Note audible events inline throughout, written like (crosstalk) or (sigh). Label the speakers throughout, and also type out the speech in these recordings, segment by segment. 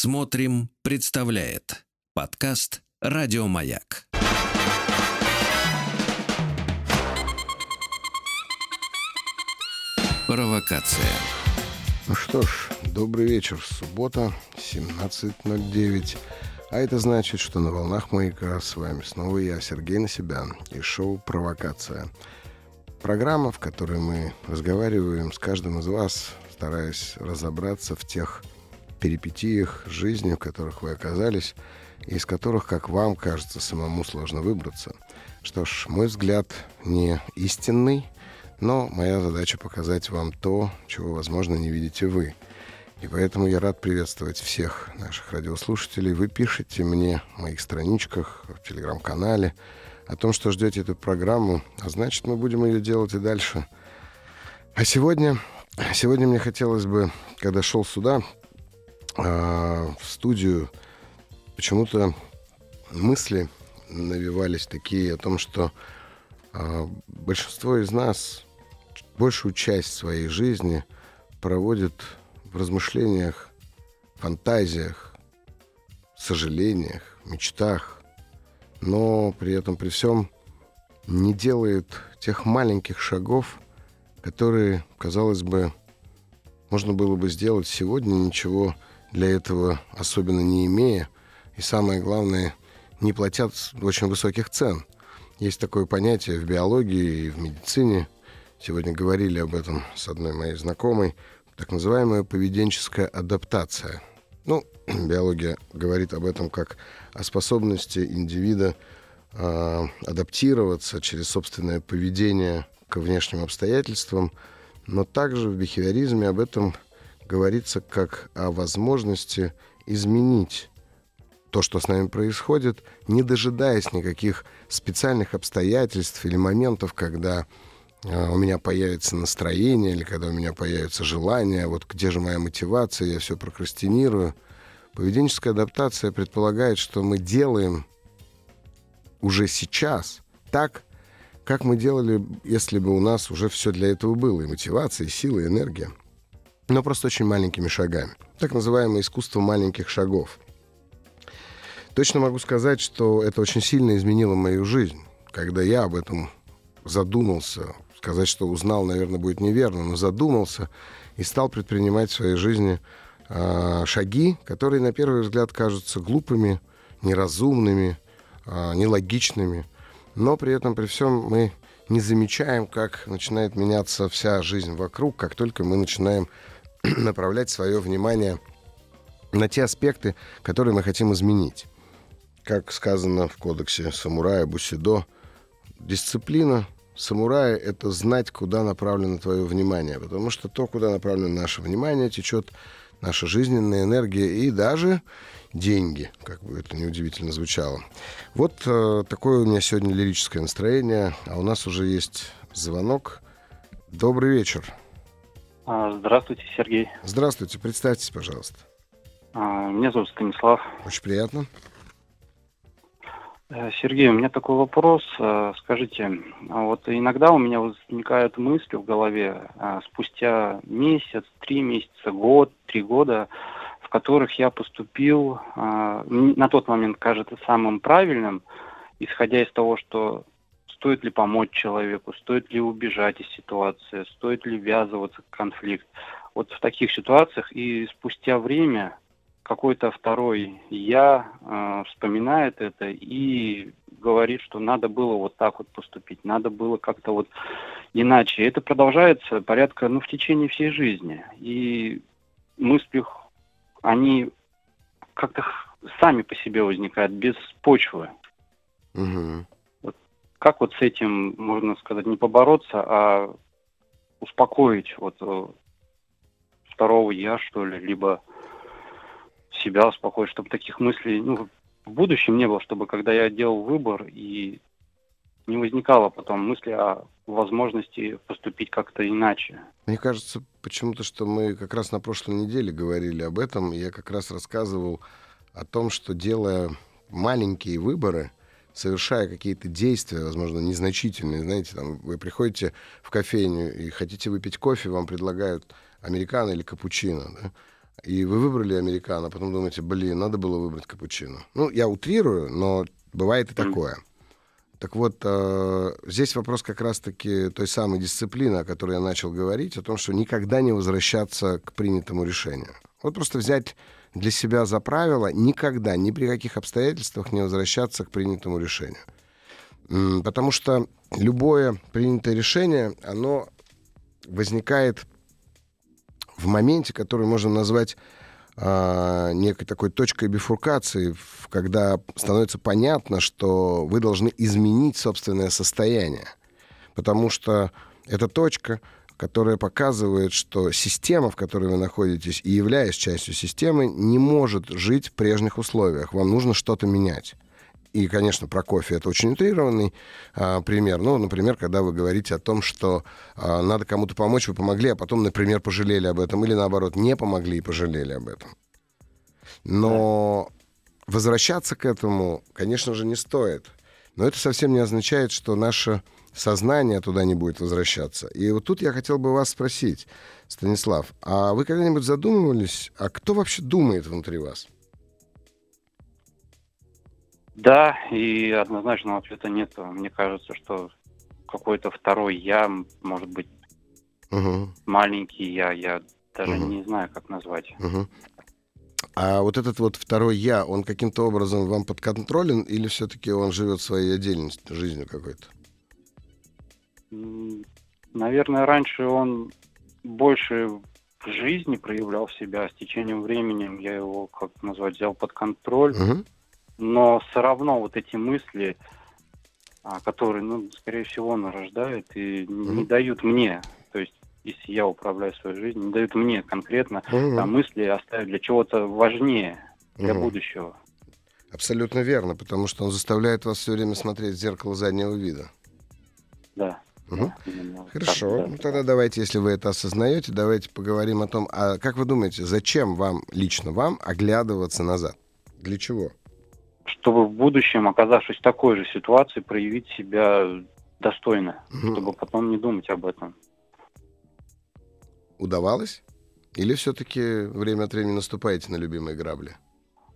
Speaker 1: Смотрим, представляет подкаст Радиомаяк. Провокация.
Speaker 2: Ну что ж, добрый вечер. Суббота, 17.09. А это значит, что на волнах маяка с вами снова я, Сергей Насибян, и шоу «Провокация». Программа, в которой мы разговариваем с каждым из вас, стараясь разобраться в тех перипетиях жизни, в которых вы оказались, и из которых, как вам кажется, самому сложно выбраться. Что ж, мой взгляд не истинный, но моя задача показать вам то, чего, возможно, не видите вы. И поэтому я рад приветствовать всех наших радиослушателей. Вы пишете мне в моих страничках, в телеграм-канале о том, что ждете эту программу, а значит, мы будем ее делать и дальше. А сегодня, сегодня мне хотелось бы, когда шел сюда, в студию, почему-то мысли навивались такие о том, что э, большинство из нас большую часть своей жизни проводит в размышлениях, фантазиях, сожалениях, мечтах, но при этом при всем не делает тех маленьких шагов, которые, казалось бы, можно было бы сделать сегодня, ничего для этого особенно не имея, и самое главное, не платят очень высоких цен. Есть такое понятие в биологии и в медицине – Сегодня говорили об этом с одной моей знакомой. Так называемая поведенческая адаптация. Ну, (clears throat) биология говорит об этом как о способности индивида э, адаптироваться через собственное поведение к внешним обстоятельствам, но также в бихевиоризме об этом говорится как о возможности изменить то, что с нами происходит, не дожидаясь никаких специальных обстоятельств или моментов, когда а, у меня появится настроение или когда у меня появится желание, вот где же моя мотивация, я все прокрастинирую. Поведенческая адаптация предполагает, что мы делаем уже сейчас так, как мы делали, если бы у нас уже все для этого было, и мотивация, и сила, и энергия. Но просто очень маленькими шагами. Так называемое искусство маленьких шагов. Точно могу сказать, что это очень сильно изменило мою жизнь. Когда я об этом задумался сказать, что узнал, наверное, будет неверно, но задумался и стал предпринимать в своей жизни э, шаги, которые на первый взгляд кажутся глупыми, неразумными, э, нелогичными, но при этом при всем мы не замечаем, как начинает меняться вся жизнь вокруг, как только мы начинаем (clears throat) направлять свое внимание на те аспекты, которые мы хотим изменить. Как сказано в кодексе самурая Бусидо, дисциплина самурая — это знать, куда направлено твое внимание. Потому что то, куда направлено наше внимание, течет наша жизненная энергия и даже деньги, как бы это неудивительно звучало. Вот э, такое у меня сегодня лирическое настроение, а у нас уже есть звонок. Добрый вечер.
Speaker 3: А, здравствуйте, Сергей.
Speaker 2: Здравствуйте, представьтесь, пожалуйста.
Speaker 3: А, меня зовут Станислав.
Speaker 2: Очень приятно.
Speaker 3: Э, Сергей, у меня такой вопрос. Э, скажите, а вот иногда у меня возникают мысли в голове спустя месяц, три месяца, год, три года, в которых я поступил, на тот момент кажется самым правильным, исходя из того, что стоит ли помочь человеку, стоит ли убежать из ситуации, стоит ли ввязываться в конфликт. Вот в таких ситуациях и спустя время какой-то второй я э, вспоминает это и говорит, что надо было вот так вот поступить, надо было как-то вот иначе. Это продолжается порядка, ну, в течение всей жизни. И мысли, они как-то сами по себе возникают, без почвы. Угу. Как вот с этим, можно сказать, не побороться, а успокоить вот э, второго я, что ли, либо себя успокоить, чтобы таких мыслей ну, в будущем не было, чтобы когда я делал выбор и не возникало потом мысли о возможности поступить как-то иначе.
Speaker 2: Мне кажется почему-то, что мы как раз на прошлой неделе говорили об этом. Я как раз рассказывал о том, что делая маленькие выборы, совершая какие-то действия, возможно, незначительные, знаете, там вы приходите в кофейню и хотите выпить кофе, вам предлагают американо или капучино, да? и вы выбрали американо, а потом думаете, блин, надо было выбрать капучино. Ну, я утрирую, но бывает и такое. Так вот, э, здесь вопрос как раз-таки той самой дисциплины, о которой я начал говорить, о том, что никогда не возвращаться к принятому решению. Вот просто взять для себя за правило никогда, ни при каких обстоятельствах не возвращаться к принятому решению. Потому что любое принятое решение, оно возникает в моменте, который можно назвать э, некой такой точкой бифуркации, когда становится понятно, что вы должны изменить собственное состояние. Потому что эта точка, которая показывает, что система, в которой вы находитесь, и являясь частью системы, не может жить в прежних условиях. Вам нужно что-то менять. И, конечно, про кофе это очень утрированный а, пример. Ну, например, когда вы говорите о том, что а, надо кому-то помочь, вы помогли, а потом, например, пожалели об этом, или наоборот, не помогли и пожалели об этом. Но возвращаться к этому, конечно же, не стоит. Но это совсем не означает, что наше сознание туда не будет возвращаться. И вот тут я хотел бы вас спросить, Станислав, а вы когда-нибудь задумывались, а кто вообще думает внутри вас?
Speaker 3: Да, и однозначного ответа нет. Мне кажется, что какой-то второй я, может быть, угу. маленький я, я даже угу. не знаю, как назвать.
Speaker 2: Угу. А вот этот вот второй я, он каким-то образом вам подконтролен или все-таки он живет своей отдельной жизнью какой-то?
Speaker 3: Наверное, раньше он больше в жизни проявлял себя, а с течением времени я его, как назвать, взял под контроль. Угу но все равно вот эти мысли, а, которые, ну, скорее всего, он рождает и mm-hmm. не дают мне, то есть если я управляю своей жизнью, не дают мне конкретно mm-hmm. а, мысли оставить для чего-то важнее, для mm-hmm. будущего.
Speaker 2: Абсолютно верно, потому что он заставляет вас все время смотреть в зеркало заднего вида.
Speaker 3: Да.
Speaker 2: Угу. Хорошо. Ну, тогда давайте, если вы это осознаете, давайте поговорим о том, а как вы думаете, зачем вам, лично вам, оглядываться назад? Для чего?
Speaker 3: чтобы в будущем, оказавшись в такой же ситуации, проявить себя достойно, угу. чтобы потом не думать об этом.
Speaker 2: Удавалось? Или все-таки время от времени наступаете на любимые грабли?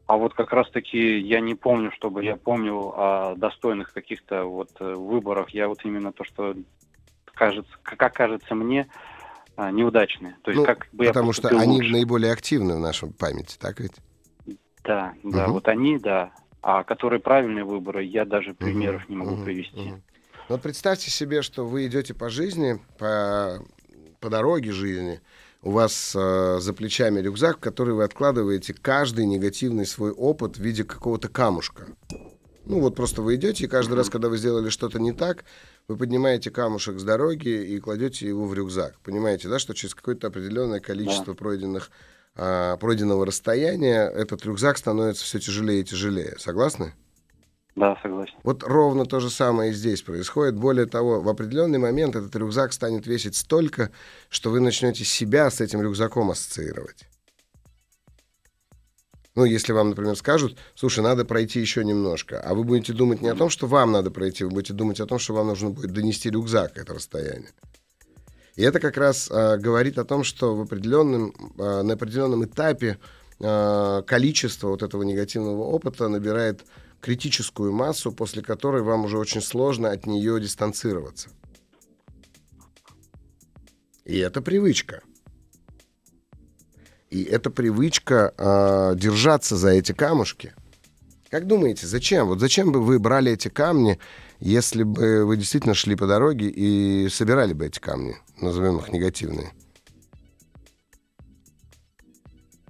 Speaker 3: А вот как раз-таки я не помню, чтобы я помнил о достойных каких-то вот э, выборах. Я вот именно то, что кажется, как кажется мне, а, неудачные. То есть,
Speaker 2: ну,
Speaker 3: как
Speaker 2: бы потому что они лучше. наиболее активны в нашем памяти, так ведь?
Speaker 3: Да, да, угу. вот они, да. А которые правильные выборы, я даже примеров не могу привести.
Speaker 2: Вот представьте себе, что вы идете по жизни, по, по дороге жизни, у вас э, за плечами рюкзак, в который вы откладываете каждый негативный свой опыт в виде какого-то камушка. Ну вот просто вы идете, и каждый раз, когда вы сделали что-то не так, вы поднимаете камушек с дороги и кладете его в рюкзак. Понимаете, да, что через какое-то определенное количество да. пройденных а, пройденного расстояния этот рюкзак становится все тяжелее и тяжелее. Согласны?
Speaker 3: Да, согласен.
Speaker 2: Вот ровно то же самое и здесь происходит. Более того, в определенный момент этот рюкзак станет весить столько, что вы начнете себя с этим рюкзаком ассоциировать. Ну, если вам, например, скажут, слушай, надо пройти еще немножко, а вы будете думать не о том, что вам надо пройти, вы будете думать о том, что вам нужно будет донести рюкзак это расстояние. И это как раз э, говорит о том, что в определенном, э, на определенном этапе э, количество вот этого негативного опыта набирает критическую массу, после которой вам уже очень сложно от нее дистанцироваться. И это привычка. И это привычка э, держаться за эти камушки. Как думаете, зачем? Вот зачем бы вы брали эти камни, если бы вы действительно шли по дороге и собирали бы эти камни? назовем их негативные?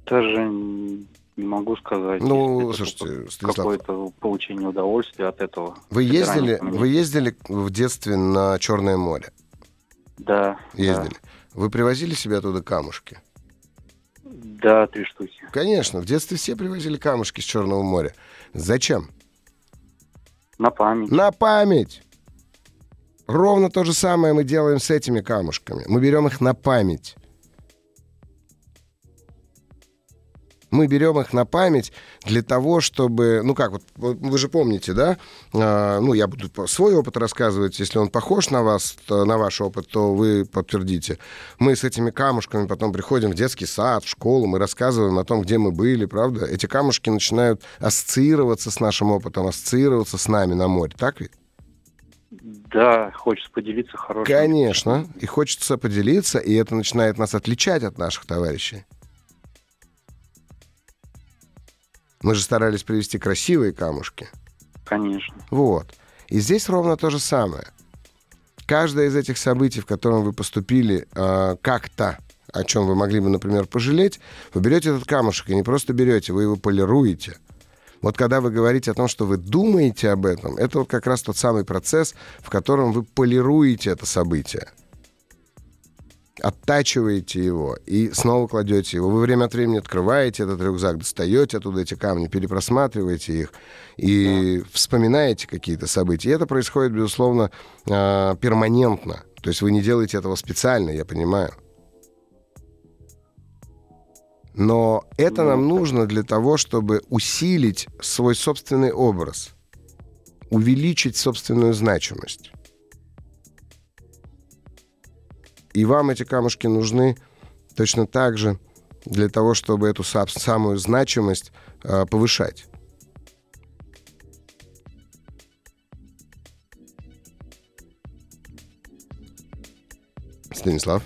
Speaker 3: Даже не могу сказать.
Speaker 2: Ну, слушайте,
Speaker 3: Станислав... Какое-то получение удовольствия от этого.
Speaker 2: Вы ездили, вы ездили в детстве на Черное море?
Speaker 3: Да.
Speaker 2: Ездили. Да. Вы привозили себе оттуда камушки?
Speaker 3: Да, три штуки.
Speaker 2: Конечно, в детстве все привозили камушки с Черного моря. Зачем?
Speaker 3: На память.
Speaker 2: На память! Ровно то же самое мы делаем с этими камушками. Мы берем их на память. Мы берем их на память для того, чтобы, ну как, вот вы же помните, да, а, ну я буду свой опыт рассказывать, если он похож на вас, на ваш опыт, то вы подтвердите. Мы с этими камушками потом приходим в детский сад, в школу, мы рассказываем о том, где мы были, правда? Эти камушки начинают ассоциироваться с нашим опытом, ассоциироваться с нами на море, так ведь?
Speaker 3: Да, хочется поделиться хорошим.
Speaker 2: Конечно, и хочется поделиться, и это начинает нас отличать от наших товарищей. Мы же старались привести красивые камушки.
Speaker 3: Конечно.
Speaker 2: Вот. И здесь ровно то же самое. Каждое из этих событий, в котором вы поступили э, как-то, о чем вы могли бы, например, пожалеть, вы берете этот камушек и не просто берете, вы его полируете. Вот когда вы говорите о том, что вы думаете об этом, это вот как раз тот самый процесс, в котором вы полируете это событие оттачиваете его и снова кладете его. Вы время от времени открываете этот рюкзак, достаете оттуда эти камни, перепросматриваете их и да. вспоминаете какие-то события. И это происходит, безусловно, а, перманентно. То есть вы не делаете этого специально, я понимаю. Но это нам ну, нужно для того, чтобы усилить свой собственный образ, увеличить собственную значимость. И вам эти камушки нужны точно так же для того, чтобы эту самую значимость э, повышать. Станислав?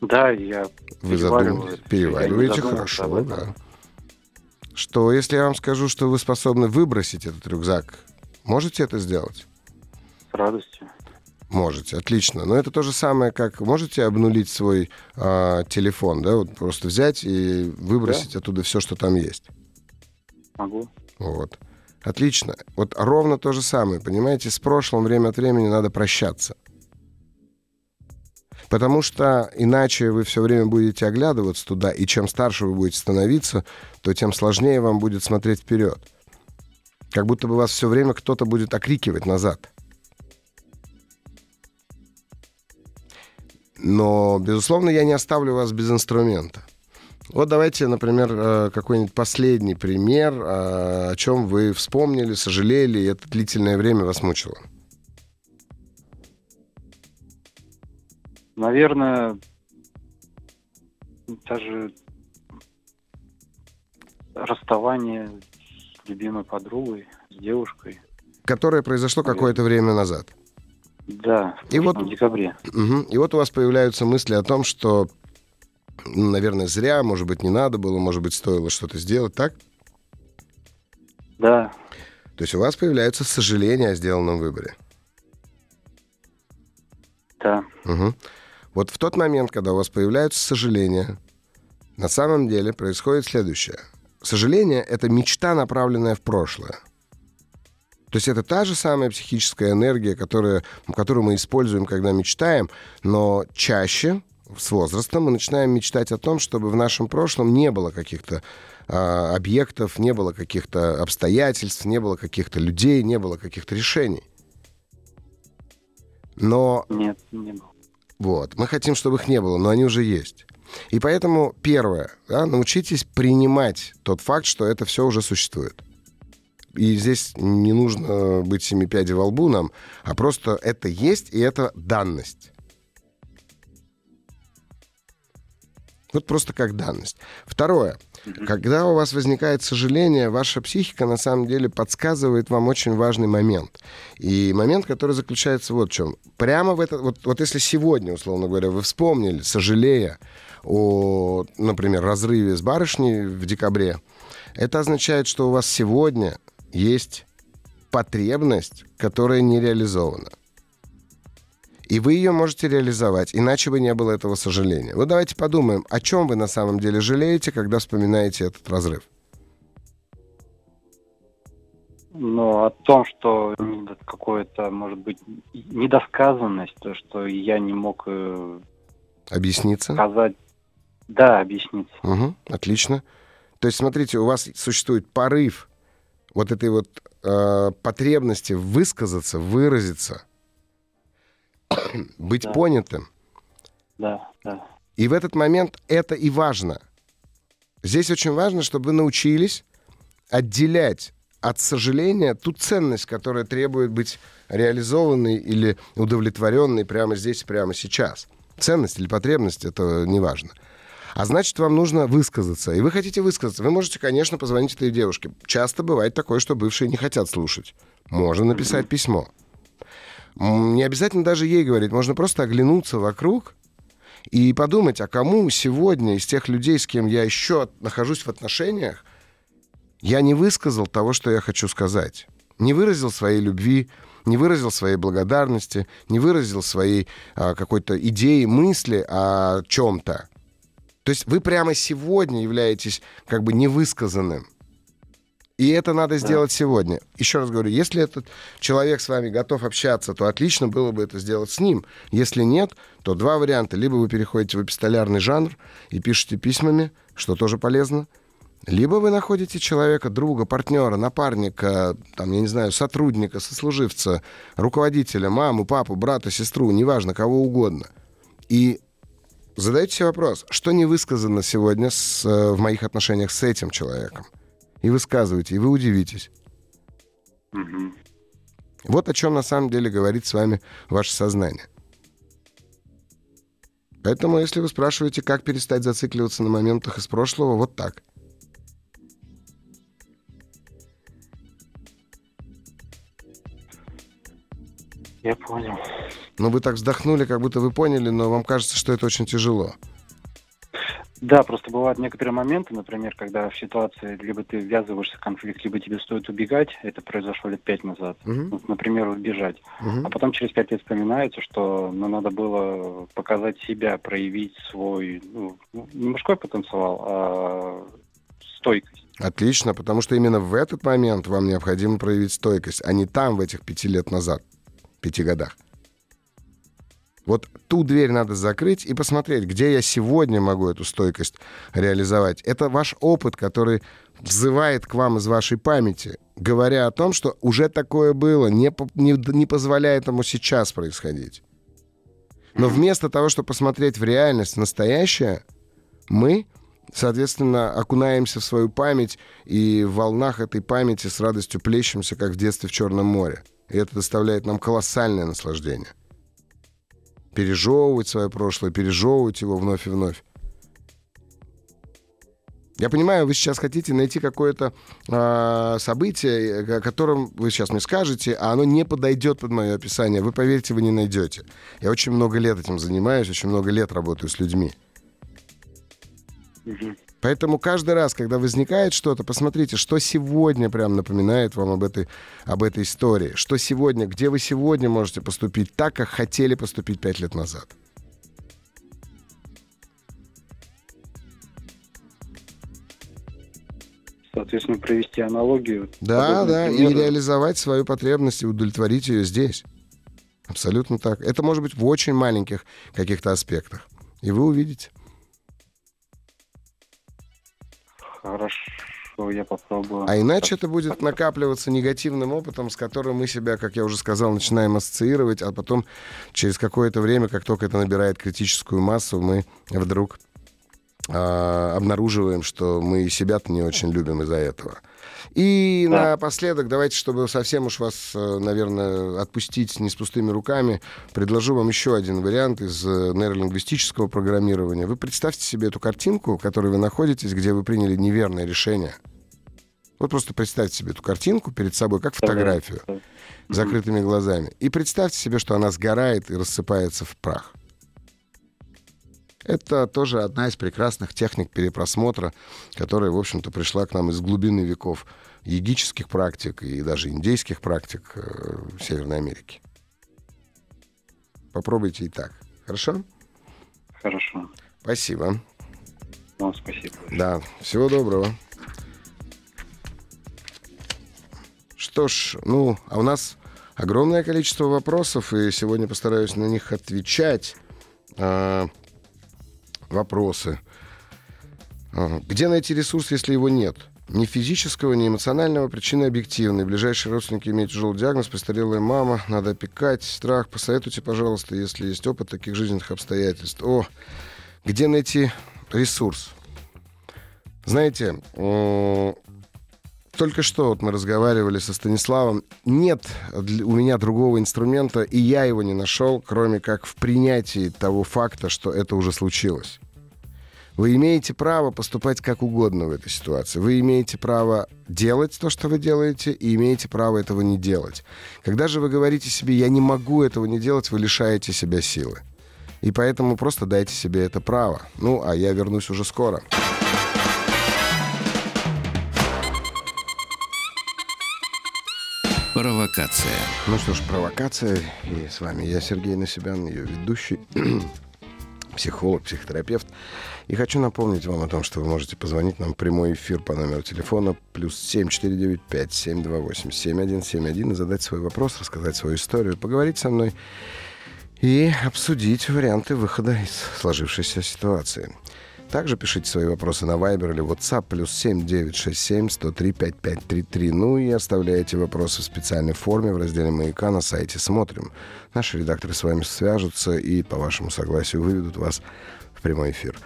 Speaker 3: Да, я
Speaker 2: Вы задумались, перевариваете, хорошо, да. Что, если я вам скажу, что вы способны выбросить этот рюкзак, можете это сделать?
Speaker 3: С радостью.
Speaker 2: Можете, отлично. Но это то же самое, как можете обнулить свой э, телефон, да, вот просто взять и выбросить да? оттуда все, что там есть.
Speaker 3: Могу.
Speaker 2: Вот. Отлично. Вот ровно то же самое, понимаете, с прошлым время от времени надо прощаться. Потому что иначе вы все время будете оглядываться туда, и чем старше вы будете становиться, то тем сложнее вам будет смотреть вперед. Как будто бы вас все время кто-то будет окрикивать назад. Но, безусловно, я не оставлю вас без инструмента. Вот давайте, например, э, какой-нибудь последний пример, э, о чем вы вспомнили, сожалели, и это длительное время вас мучило.
Speaker 3: Наверное, даже расставание с любимой подругой, с девушкой.
Speaker 2: Которое произошло какое-то время назад.
Speaker 3: Да, в и вот, декабре.
Speaker 2: Угу, и вот у вас появляются мысли о том, что, наверное, зря, может быть, не надо было, может быть, стоило что-то сделать, так?
Speaker 3: Да.
Speaker 2: То есть у вас появляются сожаления о сделанном выборе?
Speaker 3: Да.
Speaker 2: Угу. Вот в тот момент, когда у вас появляются сожаления, на самом деле происходит следующее. Сожаление — это мечта, направленная в прошлое. То есть это та же самая психическая энергия, которая, которую мы используем, когда мечтаем, но чаще с возрастом мы начинаем мечтать о том, чтобы в нашем прошлом не было каких-то а, объектов, не было каких-то обстоятельств, не было каких-то людей, не было каких-то решений. Но...
Speaker 3: Нет, не было.
Speaker 2: Вот. Мы хотим, чтобы их не было, но они уже есть. И поэтому, первое, да, научитесь принимать тот факт, что это все уже существует. И здесь не нужно быть семи пядей во лбу нам, а просто это есть, и это данность. Вот просто как данность. Второе. Когда у вас возникает сожаление, ваша психика на самом деле подсказывает вам очень важный момент. И момент, который заключается вот в чем. Прямо в этот... Вот, вот если сегодня, условно говоря, вы вспомнили, сожалея о, например, разрыве с барышней в декабре, это означает, что у вас сегодня есть потребность, которая не реализована. И вы ее можете реализовать, иначе бы не было этого сожаления. Вот давайте подумаем, о чем вы на самом деле жалеете, когда вспоминаете этот разрыв.
Speaker 3: Ну, о том, что какое-то, может быть, недосказанность, то, что я не мог... Э,
Speaker 2: объясниться?
Speaker 3: Сказать. Да, объясниться.
Speaker 2: Угу, отлично. То есть, смотрите, у вас существует порыв вот этой вот э, потребности высказаться, выразиться, (coughs) быть
Speaker 3: да.
Speaker 2: понятым.
Speaker 3: Да, да.
Speaker 2: И в этот момент это и важно. Здесь очень важно, чтобы вы научились отделять от сожаления ту ценность, которая требует быть реализованной или удовлетворенной прямо здесь, прямо сейчас. Ценность или потребность, это не важно. А значит, вам нужно высказаться. И вы хотите высказаться. Вы можете, конечно, позвонить этой девушке. Часто бывает такое, что бывшие не хотят слушать. Можно написать письмо. Не обязательно даже ей говорить. Можно просто оглянуться вокруг и подумать, а кому сегодня из тех людей, с кем я еще нахожусь в отношениях, я не высказал того, что я хочу сказать. Не выразил своей любви, не выразил своей благодарности, не выразил своей а, какой-то идеи, мысли о чем-то. То есть вы прямо сегодня являетесь как бы невысказанным. И это надо сделать сегодня. Еще раз говорю, если этот человек с вами готов общаться, то отлично было бы это сделать с ним. Если нет, то два варианта. Либо вы переходите в эпистолярный жанр и пишете письмами, что тоже полезно, либо вы находите человека, друга, партнера, напарника, там, я не знаю, сотрудника, сослуживца, руководителя, маму, папу, брата, сестру, неважно, кого угодно. И задаете себе вопрос, что не высказано сегодня с, э, в моих отношениях с этим человеком? И высказывайте, и вы удивитесь.
Speaker 3: Мгм.
Speaker 2: Вот о чем на самом деле говорит с вами ваше сознание. Поэтому, если вы спрашиваете, как перестать зацикливаться на моментах из прошлого, вот так.
Speaker 3: Я понял.
Speaker 2: Но вы так вздохнули, как будто вы поняли, но вам кажется, что это очень тяжело.
Speaker 3: Да, просто бывают некоторые моменты, например, когда в ситуации либо ты ввязываешься в конфликт, либо тебе стоит убегать. Это произошло лет пять назад.
Speaker 2: Мгм.
Speaker 3: Вот, например, убежать.
Speaker 2: Мгм.
Speaker 3: А потом через пять лет вспоминается, что ну, надо было показать себя, проявить свой, ну, не мужской потенциал, а стойкость.
Speaker 2: Отлично, потому что именно в этот момент вам необходимо проявить стойкость, а не там, в этих пяти лет назад, пяти годах. Вот ту дверь надо закрыть и посмотреть, где я сегодня могу эту стойкость реализовать. Это ваш опыт, который взывает к вам из вашей памяти, говоря о том, что уже такое было, не, не, не позволяет ему сейчас происходить. Но вместо того, чтобы посмотреть в реальность, настоящее, мы, соответственно, окунаемся в свою память и в волнах этой памяти с радостью плещемся, как в детстве в Черном море. И это доставляет нам колоссальное наслаждение. Пережевывать свое прошлое, пережевывать его вновь и вновь. Я понимаю, вы сейчас хотите найти какое-то а, событие, о котором вы сейчас мне скажете, а оно не подойдет под мое описание. Вы поверьте, вы не найдете. Я очень много лет этим занимаюсь, очень много лет работаю с людьми.
Speaker 3: Мгм.
Speaker 2: Поэтому каждый раз, когда возникает что-то, посмотрите, что сегодня прям напоминает вам об этой, об этой истории. Что сегодня, где вы сегодня можете поступить так, как хотели поступить пять лет назад.
Speaker 3: Соответственно, провести аналогию.
Speaker 2: Да, да, и реализовать свою потребность и удовлетворить ее здесь. Абсолютно так. Это может быть в очень маленьких каких-то аспектах. И вы увидите.
Speaker 3: Хорошо, я попробую.
Speaker 2: А иначе это будет накапливаться негативным опытом, с которым мы себя, как я уже сказал, начинаем ассоциировать, а потом через какое-то время, как только это набирает критическую массу, мы вдруг а, обнаруживаем, что мы себя-то не очень любим из-за этого. И
Speaker 3: Да.
Speaker 2: напоследок, давайте, чтобы совсем уж вас, э, наверное, отпустить не с пустыми руками, предложу вам еще один вариант из э, нейролингвистического программирования. Вы представьте себе эту картинку, в которой вы находитесь, где вы приняли неверное решение. Вот просто представьте себе эту картинку перед собой, как фотографию, закрытыми глазами. И представьте себе, что она сгорает и рассыпается в прах. Это тоже одна из прекрасных техник перепросмотра, которая, в общем-то, пришла к нам из глубины веков егических практик и даже индейских практик э, в Северной Америке. Попробуйте и так. Хорошо?
Speaker 3: Хорошо.
Speaker 2: Спасибо.
Speaker 3: Вам спасибо.
Speaker 2: Да, всего доброго. Что ж, ну, а у нас огромное количество вопросов, и сегодня постараюсь на них отвечать. Вопросы. А, Где найти ресурс, если его нет? Ни физического, ни эмоционального, причины объективные. Ближайшие родственники имеют тяжелый диагноз, престарелая мама, надо опекать, страх. Посоветуйте, пожалуйста, если есть опыт таких жизненных обстоятельств. О, где найти ресурс? Знаете, только что вот мы разговаривали со Станиславом. Нет у меня другого инструмента, и я его не нашел, кроме как в принятии того факта, что это уже случилось. Вы имеете право поступать как угодно в этой ситуации. Вы имеете право делать то, что вы делаете, и имеете право этого не делать. Когда же вы говорите себе «я не могу этого не делать», вы лишаете себя силы. И поэтому просто дайте себе это право. Ну, а я вернусь уже скоро.
Speaker 1: Провокация.
Speaker 2: Ну что ж, провокация. И с вами я, Сергей Насибян, ее ведущий, (clears throat) психолог, психотерапевт. И хочу напомнить вам о том, что вы можете позвонить нам в прямой эфир по номеру телефона плюс 7495 728 7171 и задать свой вопрос, рассказать свою историю, поговорить со мной и обсудить варианты выхода из сложившейся ситуации. Также пишите свои вопросы на Viber или WhatsApp плюс 7967 103 5533. Ну и оставляйте вопросы в специальной форме в разделе «Маяка» на сайте «Смотрим». Наши редакторы с вами свяжутся и по вашему согласию выведут вас в прямой эфир.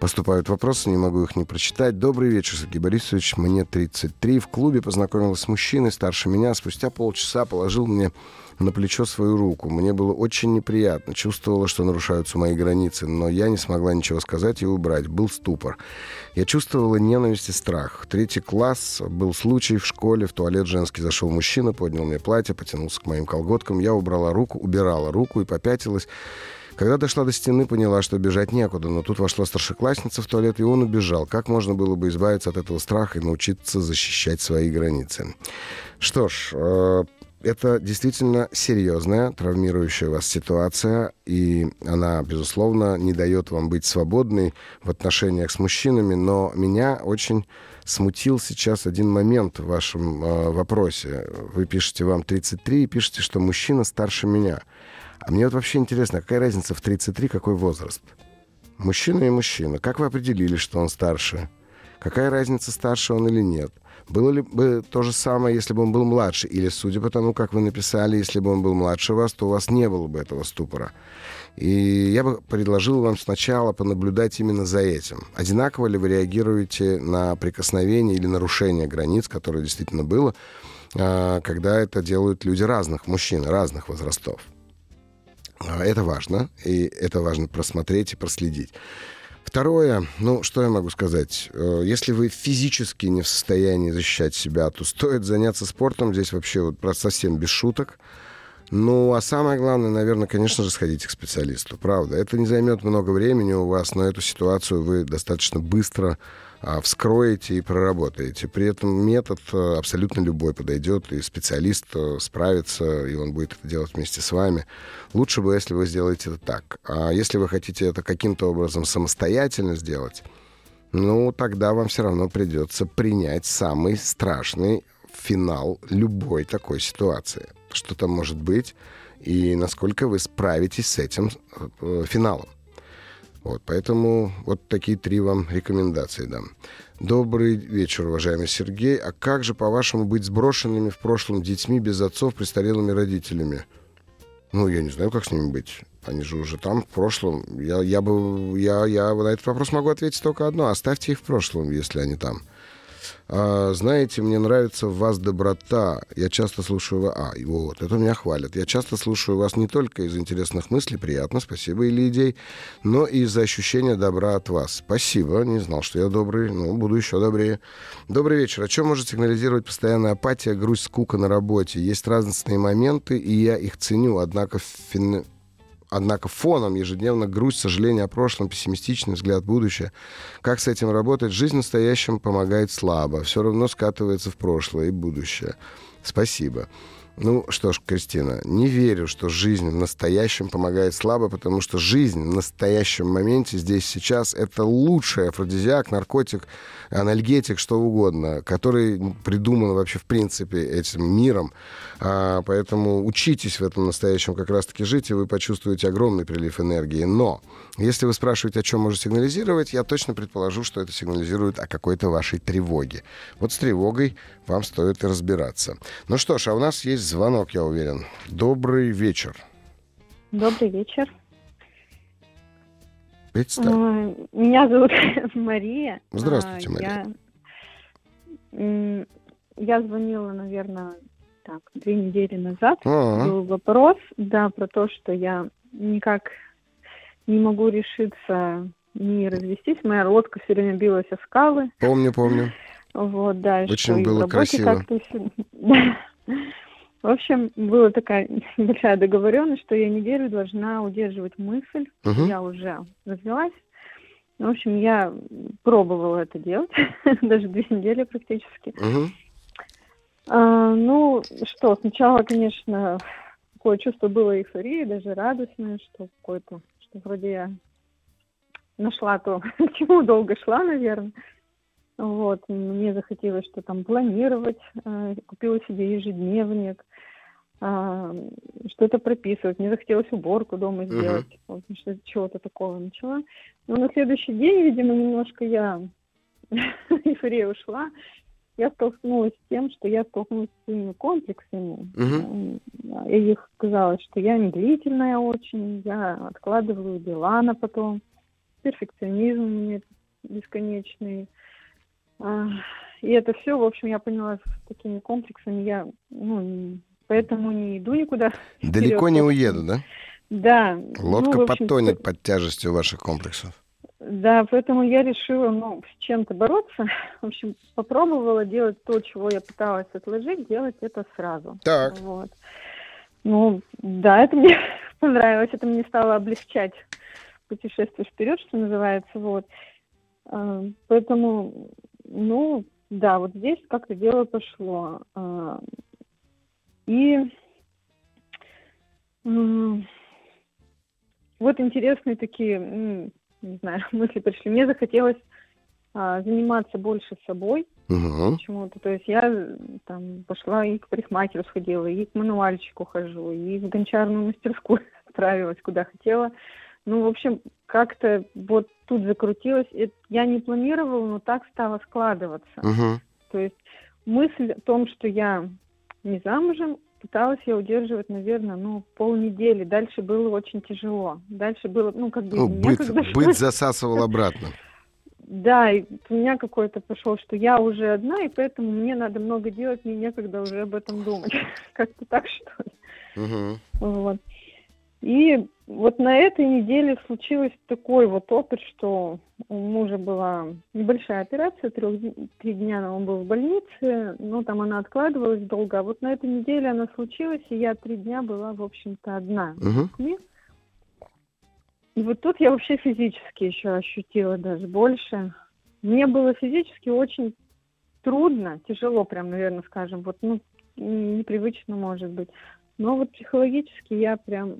Speaker 2: Поступают вопросы, не могу их не прочитать. Добрый вечер, Сергей Борисович. Мне 33. В клубе познакомилась с мужчиной старше меня. Спустя полчаса положил мне на плечо свою руку. Мне было очень неприятно. Чувствовала, что нарушаются мои границы, но я не смогла ничего сказать и убрать. Был ступор. Я чувствовала ненависть и страх. Третий класс. Был случай в школе. В туалет женский зашел мужчина, поднял мне платье, потянулся к моим колготкам. Я убрала руку, убирала руку и попятилась. Когда дошла до стены, поняла, что бежать некуда, но тут вошла старшеклассница в туалет, и он убежал. Как можно было бы избавиться от этого страха и научиться защищать свои границы? Что ж, э, это действительно серьезная, травмирующая вас ситуация, и она, безусловно, не дает вам быть свободной в отношениях с мужчинами, но меня очень смутил сейчас один момент в вашем э, вопросе. Вы пишете, вам 33, и пишете, что мужчина старше меня. А мне вот вообще интересно, какая разница в 33, какой возраст? Мужчина и мужчина. Как вы определили, что он старше? Какая разница, старше он или нет? Было ли бы то же самое, если бы он был младше? Или, судя по тому, как вы написали, если бы он был младше вас, то у вас не было бы этого ступора. И я бы предложил вам сначала понаблюдать именно за этим. Одинаково ли вы реагируете на прикосновение или нарушение границ, которое действительно было, а, когда это делают люди разных мужчин, разных возрастов. А, это важно, и это важно просмотреть и проследить. Второе, ну, что я могу сказать? Э, если вы физически не в состоянии защищать себя, то стоит заняться спортом. Здесь вообще вот совсем без шуток. Ну, а самое главное, наверное, конечно же, сходите к специалисту. Правда, это не займет много времени у вас, но эту ситуацию вы достаточно быстро вскроете и проработаете. При этом метод э, абсолютно любой подойдет, и специалист э, справится, и он будет это делать вместе с вами. Лучше бы, если вы сделаете это так. А если вы хотите это каким-то образом самостоятельно сделать, ну, тогда вам все равно придется принять самый страшный финал любой такой ситуации. Что там может быть, и насколько вы справитесь с этим э, финалом. Вот, поэтому вот такие три вам рекомендации дам. Добрый вечер, уважаемый Сергей. А как же, по-вашему, быть сброшенными в прошлом детьми без отцов, престарелыми родителями? Ну, я не знаю, как с ними быть. Они же уже там, в прошлом. Я, я бы, я, я на этот вопрос могу ответить только одно. Оставьте их в прошлом, если они там. А, знаете, мне нравится в вас доброта. Я часто слушаю вас... А, вот, это меня хвалят. Я часто слушаю вас не только из интересных мыслей, приятно, спасибо, или идей, но и из-за ощущения добра от вас. Спасибо, не знал, что я добрый, ну, буду еще добрее. Добрый вечер. О чем может сигнализировать постоянная апатия, грусть, скука на работе? Есть разные моменты, и я их ценю, однако фин Однако фоном ежедневно грусть, сожаление о прошлом, пессимистичный взгляд в будущее. Как с этим работать? Жизнь настоящим помогает слабо. Все равно скатывается в прошлое и будущее. Спасибо. Ну что ж, Кристина, не верю, что жизнь в настоящем помогает слабо, потому что жизнь в настоящем моменте, здесь, сейчас, это лучший афродизиак, наркотик, анальгетик, что угодно, который придуман вообще в принципе этим миром. А, поэтому учитесь в этом настоящем как раз-таки жить, и вы почувствуете огромный прилив энергии. Но если вы спрашиваете, о чем может сигнализировать, я точно предположу, что это сигнализирует о какой-то вашей тревоге. Вот с тревогой вам стоит разбираться. Ну что ж, а у нас есть звонок, я уверен. Добрый вечер.
Speaker 4: Добрый вечер.
Speaker 2: Представь.
Speaker 4: А, Меня зовут (laughs) Мария.
Speaker 2: Здравствуйте,
Speaker 4: А,
Speaker 2: Мария.
Speaker 4: Я, я звонила, наверное, так, две недели назад.
Speaker 2: А,
Speaker 4: Был вопрос, да, про то, что я никак не могу решиться не развестись. Моя лодка все время билась о скалы.
Speaker 2: помню, помню.
Speaker 4: Вот, да,
Speaker 2: Очень было красиво.
Speaker 4: В общем, была такая (laughs) большая договоренность, что я неделю должна удерживать мысль.
Speaker 2: Мгм.
Speaker 4: Я уже развелась. В общем, я пробовала это делать, (laughs) даже две недели практически.
Speaker 2: Мгм.
Speaker 4: А, ну, что, сначала, конечно, такое чувство было эйфории, даже радостное, что какое-то, что вроде я нашла то, (laughs) к чему долго шла, наверное. Вот, мне захотелось что там планировать, э, купила себе ежедневник, а, что-то прописывать. Мне захотелось уборку дома сделать, вот, что чего-то такого начала. Но на следующий день, видимо, немножко я (laughs) эйфория ушла. Я столкнулась с тем, что я столкнулась с своими комплексами. М, И их казалось, что я медлительная очень, я откладываю дела на потом. Перфекционизм у меня бесконечный. А, И это все, в общем, я поняла, с такими комплексами я, ну, поэтому не иду никуда.
Speaker 2: Далеко
Speaker 4: вперед,
Speaker 2: не уеду, да?
Speaker 4: Да.
Speaker 2: Лодка
Speaker 4: ну, общем,
Speaker 2: потонет под тяжестью ваших комплексов.
Speaker 4: Да, поэтому я решила, ну, с чем-то бороться. (laughs) В общем, попробовала делать то, чего я пыталась отложить, делать это сразу.
Speaker 2: Так.
Speaker 4: Вот. Ну, да, это мне (laughs) понравилось, это мне стало облегчать путешествие вперед, что называется, вот. А, Поэтому, ну, да, вот здесь как-то дело пошло. А, И вот интересные такие, не знаю, (laughs) мысли пришли. Мне захотелось а, заниматься больше собой,
Speaker 2: Мгм.
Speaker 4: почему-то. То есть я там пошла и к парикмахеру сходила, и к мануальчику хожу, и в гончарную мастерскую (laughs) отправилась, куда хотела. Ну, в общем, как-то вот тут закрутилось. И Я не планировала, но так стало складываться.
Speaker 2: Мгм.
Speaker 4: То есть мысль о том, что я не замужем, пыталась я удерживать, наверное, ну, полнедели. Дальше было очень тяжело. Дальше было, ну, как бы
Speaker 2: Ну, быт, быт засасывал обратно. (laughs)
Speaker 4: Да, и у меня какой-то пошел, что я уже одна, и поэтому мне надо много делать, мне некогда уже об этом думать. (laughs) Как-то так, что ли.
Speaker 2: Мгм.
Speaker 4: Вот. И вот на этой неделе случилось такой вот опыт, что у мужа была небольшая операция, трех, три дня он был в больнице, но там она откладывалась долго. А вот на этой неделе она случилась, и я три дня была, в общем-то, одна детьми. И вот тут я вообще физически еще ощутила даже больше. Мне было физически очень трудно, тяжело прям, наверное, скажем, вот, ну, непривычно, может быть. Но вот психологически я прям,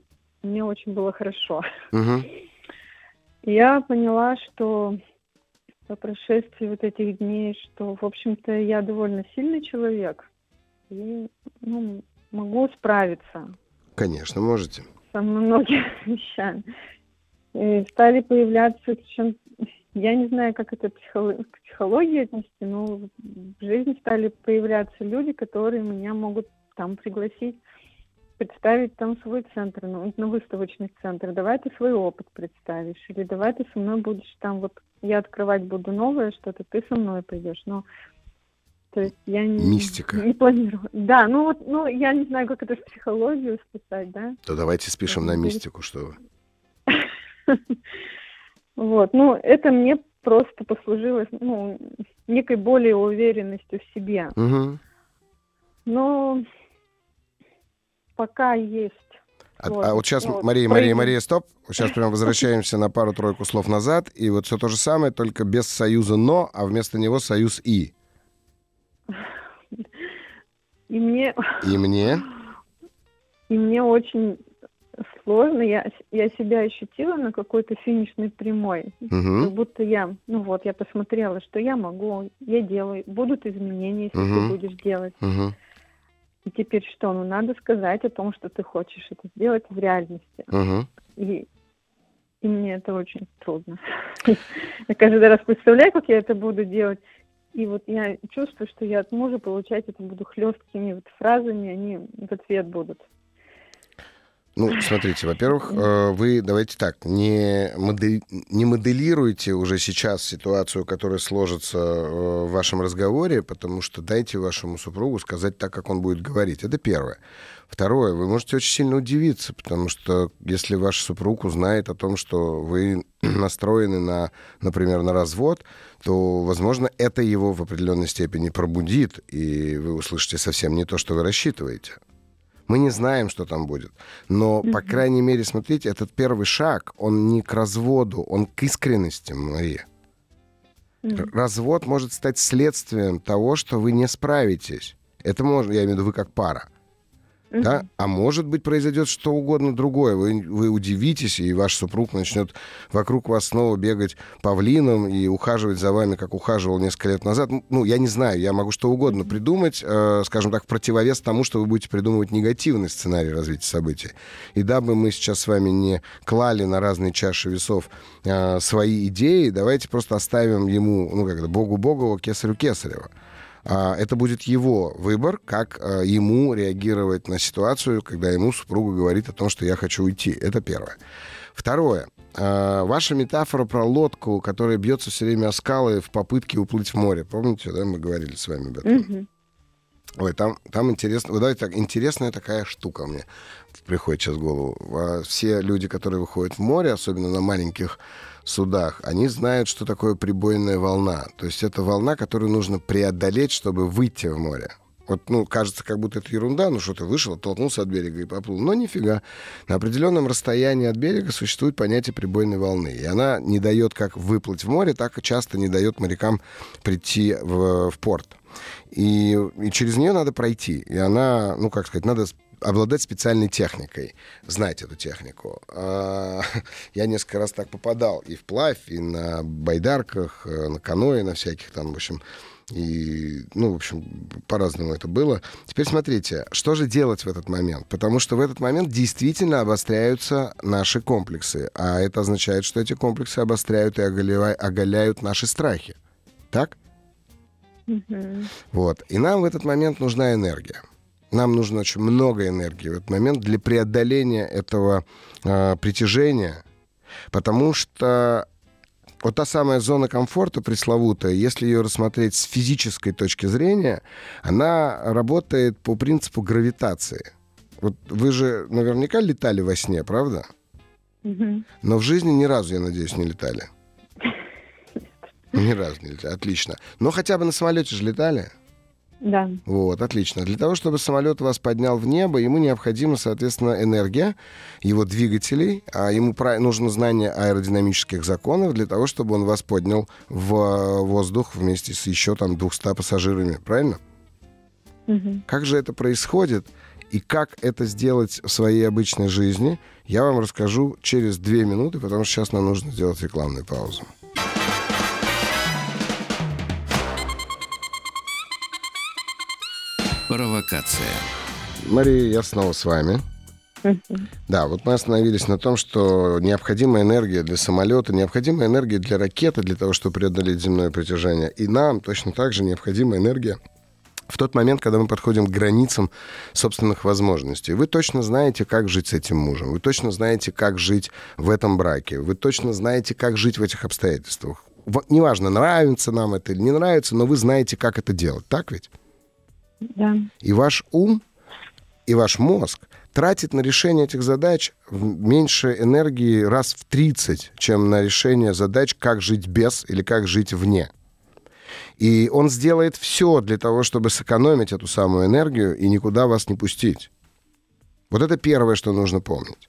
Speaker 4: мне очень было хорошо. Я поняла, что по прошествии вот этих дней, что, в общем-то, я довольно сильный человек и ну, могу справиться
Speaker 2: Конечно, можете.
Speaker 4: со многими (laughs) вещами. И стали появляться, причем я не знаю, как это психоло- к психологии отнести, но в жизни стали появляться люди, которые меня могут там пригласить, представить там свой центр, ну, на выставочный центр. Давай ты свой опыт представишь, или давай ты со мной будешь там, вот я открывать буду новое что-то, ты со мной пойдешь. Но то есть я не,
Speaker 2: Мистика.
Speaker 4: не планирую. Да, ну вот, ну я не знаю, как это в психологию списать, да.
Speaker 2: То давайте спишем на мистику, что вы. (laughs)
Speaker 4: Вот, ну, это мне просто послужило, ну, некой более уверенностью в себе. Но пока есть.
Speaker 2: А,
Speaker 4: Вот,
Speaker 2: а вот сейчас,
Speaker 4: вот,
Speaker 2: Мария, Мария. Мария, стоп. Сейчас прям возвращаемся на пару-тройку слов назад. И вот все то же самое, только без союза «но», а вместо него союз «и».
Speaker 4: И мне,
Speaker 2: И мне.
Speaker 4: и мне очень сложно. Я, я себя ощутила на какой-то финишной прямой. Как
Speaker 2: Мгм.
Speaker 4: будто я, ну вот, я посмотрела, что я могу, я делаю. Будут изменения, если
Speaker 2: Мгм.
Speaker 4: ты будешь делать.
Speaker 2: Мгм.
Speaker 4: И теперь что? Ну, надо сказать о том, что ты хочешь это сделать в реальности.
Speaker 2: Мгм.
Speaker 4: И, и мне это очень трудно. Я каждый раз представляю, как я это буду делать. И вот я чувствую, что я от мужа получать это буду хлесткими вот фразами, они в ответ будут.
Speaker 2: Ну, смотрите, во-первых, э, вы давайте так, не, модель, не моделируйте уже сейчас ситуацию, которая сложится э, в вашем разговоре, потому что дайте вашему супругу сказать так, как он будет говорить. Это первое. Второе, вы можете очень сильно удивиться, потому что если ваш супруг узнает о том, что вы (clears throat) настроены на, например, на развод, то, возможно, это его в определенной степени пробудит, и вы услышите совсем не то, что вы рассчитываете. Мы не знаем, что там будет. Но, mm-hmm. по крайней мере, смотрите, этот первый шаг, он не к разводу, он к искренности, Мария. Mm-hmm. Развод может стать следствием того, что вы не справитесь. Это можно, я имею в виду, вы как пара. Uh-huh. Да? А может быть, произойдет что угодно другое. Вы, вы удивитесь, и ваш супруг начнет вокруг вас снова бегать павлином и ухаживать за вами, как ухаживал несколько лет назад. Ну, я не знаю, я могу что угодно uh-huh. придумать, э, скажем так, в противовес тому, что вы будете придумывать негативный сценарий развития событий. И дабы мы сейчас с вами не клали на разные чаши весов э, свои идеи, давайте просто оставим ему, ну, как это, Богу Богово, Кесарю Кесарева. А, это будет его выбор, как а, ему реагировать на ситуацию, когда ему супруга говорит о том, что я хочу уйти. Это первое. Второе. А, ваша метафора про лодку, которая бьется все время о скалы в попытке уплыть в море. Помните, да, мы говорили с вами об этом? Mm-hmm. Ой, там, там интересно, вот давайте так, интересная такая штука мне приходит сейчас в голову. Все люди, которые выходят в море, особенно на маленьких судах, они знают, что такое прибойная волна. То есть это волна, которую нужно преодолеть, чтобы выйти в море. Вот, ну, кажется, как будто это ерунда, ну, что ты вышел, оттолкнулся от берега и поплыл. Но нифига. На определенном расстоянии от берега существует понятие прибойной волны. И она не дает как выплыть в море, так и часто не дает морякам прийти в, в порт. И, и через нее надо пройти. И она, ну, как сказать, надо обладать специальной техникой, знать эту технику. А, (laughs) я несколько раз так попадал и вплавь, и на байдарках, э, на каноэ, на всяких там, в общем, и, ну, в общем, по-разному это было. Теперь смотрите, что же делать в этот момент? Потому что в этот момент действительно обостряются наши комплексы. А это означает, что эти комплексы обостряют и оголяют, оголяют наши страхи. Так? Mm-hmm. Вот. И нам в этот момент нужна энергия. Нам нужно очень много энергии в этот момент для преодоления этого э, притяжения, потому что вот та самая зона комфорта пресловутая, если ее рассмотреть с физической точки зрения, она работает по принципу гравитации. Вот вы же наверняка летали во сне, правда? Но в жизни ни разу, я надеюсь, не летали. (laughs) Ни разу не летали. Отлично. Но хотя бы на самолете же летали?
Speaker 4: Да.
Speaker 2: Вот, отлично. Для того, чтобы самолет вас поднял в небо, ему необходима, соответственно, энергия его двигателей, а ему нужно знание аэродинамических законов для того, чтобы он вас поднял в воздух вместе с еще там 200 пассажирами. Правильно? Угу. Как же это происходит? И как это сделать в своей обычной жизни, я вам расскажу через две минуты, потому что сейчас нам нужно сделать рекламную паузу.
Speaker 1: Провокация.
Speaker 2: Мария, я снова с вами. Да, вот мы остановились на том, что необходимая энергия для самолета, необходимая энергия для ракеты, для того, чтобы преодолеть земное притяжение. И нам точно так же необходима энергия в тот момент, когда мы подходим к границам собственных возможностей. Вы точно знаете, как жить с этим мужем. Вы точно знаете, как жить в этом браке. Вы точно знаете, как жить в этих обстоятельствах. Неважно, нравится нам это или не нравится, но вы знаете, как это делать. Так ведь?
Speaker 4: Да.
Speaker 2: И ваш ум, и ваш мозг тратит на решение этих задач меньше энергии раз в 30, чем на решение задач, как жить без или как жить вне. И он сделает все для того, чтобы сэкономить эту самую энергию и никуда вас не пустить. Вот это первое, что нужно помнить.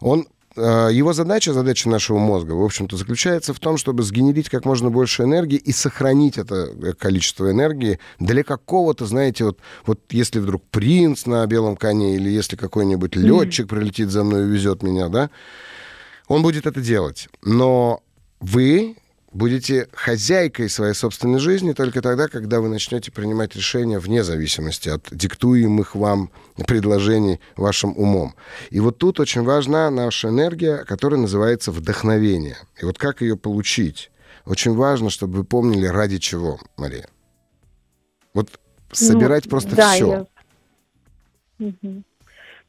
Speaker 2: Он его задача, задача нашего мозга, в общем-то, заключается в том, чтобы сгенерить как можно больше энергии и сохранить это э, количество энергии для какого-то, знаете, вот, вот если вдруг принц на белом коне или если какой-нибудь летчик прилетит за мной и везет меня, да, он будет это делать. Но вы будете хозяйкой своей собственной жизни только тогда, когда вы начнете принимать решения вне зависимости от диктуемых вам предложений вашим умом. И вот тут очень важна наша энергия, которая называется вдохновение. И вот как ее получить? Очень важно, чтобы вы помнили, ради чего, Мария. Вот собирать ну, просто да, все.
Speaker 4: Я... Угу.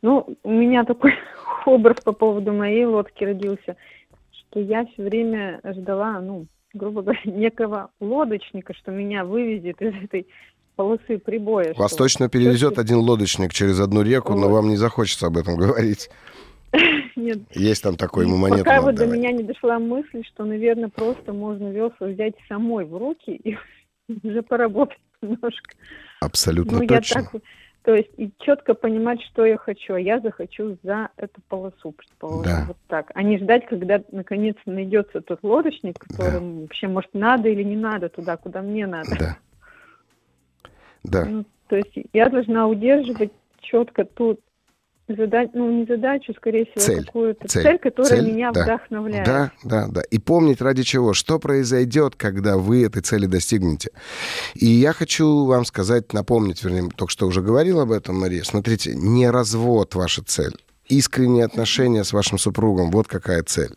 Speaker 4: Ну, у меня такой (laughs) образ по поводу моей лодки родился, что я все время ждала, ну, грубо говоря, (laughs) некого лодочника, что меня вывезет из этой полосы прибоя.
Speaker 2: Вас точно перевезет
Speaker 4: что...
Speaker 2: один лодочник через одну реку, вот. но вам не захочется об этом говорить. (laughs)
Speaker 4: Нет.
Speaker 2: Есть там такой, ему монету
Speaker 4: Пока вот до меня не дошла мысль, что, наверное, просто можно весла взять самой в руки и (laughs) уже поработать немножко.
Speaker 2: Абсолютно
Speaker 4: ну,
Speaker 2: точно.
Speaker 4: Я так, то есть и четко понимать, что я хочу. А я захочу за эту полосу, предположим. Да. Вот так. А не ждать, когда наконец найдется тот лодочник, которому да. вообще, может, надо или не надо туда, куда мне надо.
Speaker 2: Да. Да.
Speaker 4: Ну, то есть я должна удерживать четко ту задачу, ну не задачу, скорее всего,
Speaker 2: цель.
Speaker 4: какую-то
Speaker 2: цель,
Speaker 4: цель которая
Speaker 2: цель,
Speaker 4: меня
Speaker 2: да.
Speaker 4: вдохновляет.
Speaker 2: Да, да, да. И помнить ради чего, что произойдет, когда вы этой цели достигнете. И я хочу вам сказать, напомнить, вернее, только что уже говорил об этом, Мария. Смотрите, не развод ваша цель. Искренние отношения с вашим супругом, вот какая цель.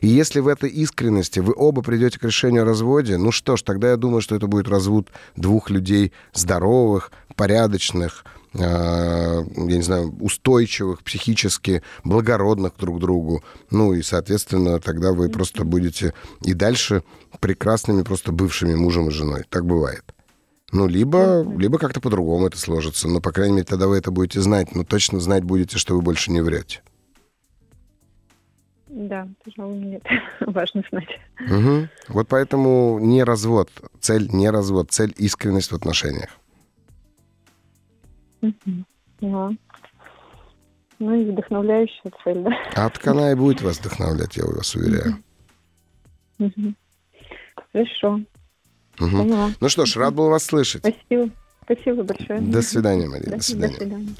Speaker 2: И если в этой искренности вы оба придете к решению о разводе, ну что ж, тогда я думаю, что это будет развод двух людей здоровых, порядочных, я не знаю, устойчивых, психически благородных друг к другу. Ну и, соответственно, тогда вы просто будете и дальше прекрасными просто бывшими мужем и женой. Так бывает. Ну, либо, либо как-то по-другому это сложится. Но, по крайней мере, тогда вы это будете знать. Но точно знать будете, что вы больше не врете.
Speaker 4: Да, пожалуй, нет. (laughs) Важно знать.
Speaker 2: Угу. Вот поэтому не развод. Цель не развод. Цель искренность в отношениях.
Speaker 4: Угу. Ну и вдохновляющая цель, да?
Speaker 2: А так она и будет вас вдохновлять, я вас уверяю.
Speaker 4: Угу. Хорошо.
Speaker 2: Угу.
Speaker 4: Поняла.
Speaker 2: Ну что ж, рад был вас слышать.
Speaker 4: Спасибо. Спасибо большое.
Speaker 2: До свидания, Мария. До,
Speaker 4: до
Speaker 2: свидания.
Speaker 4: До свидания.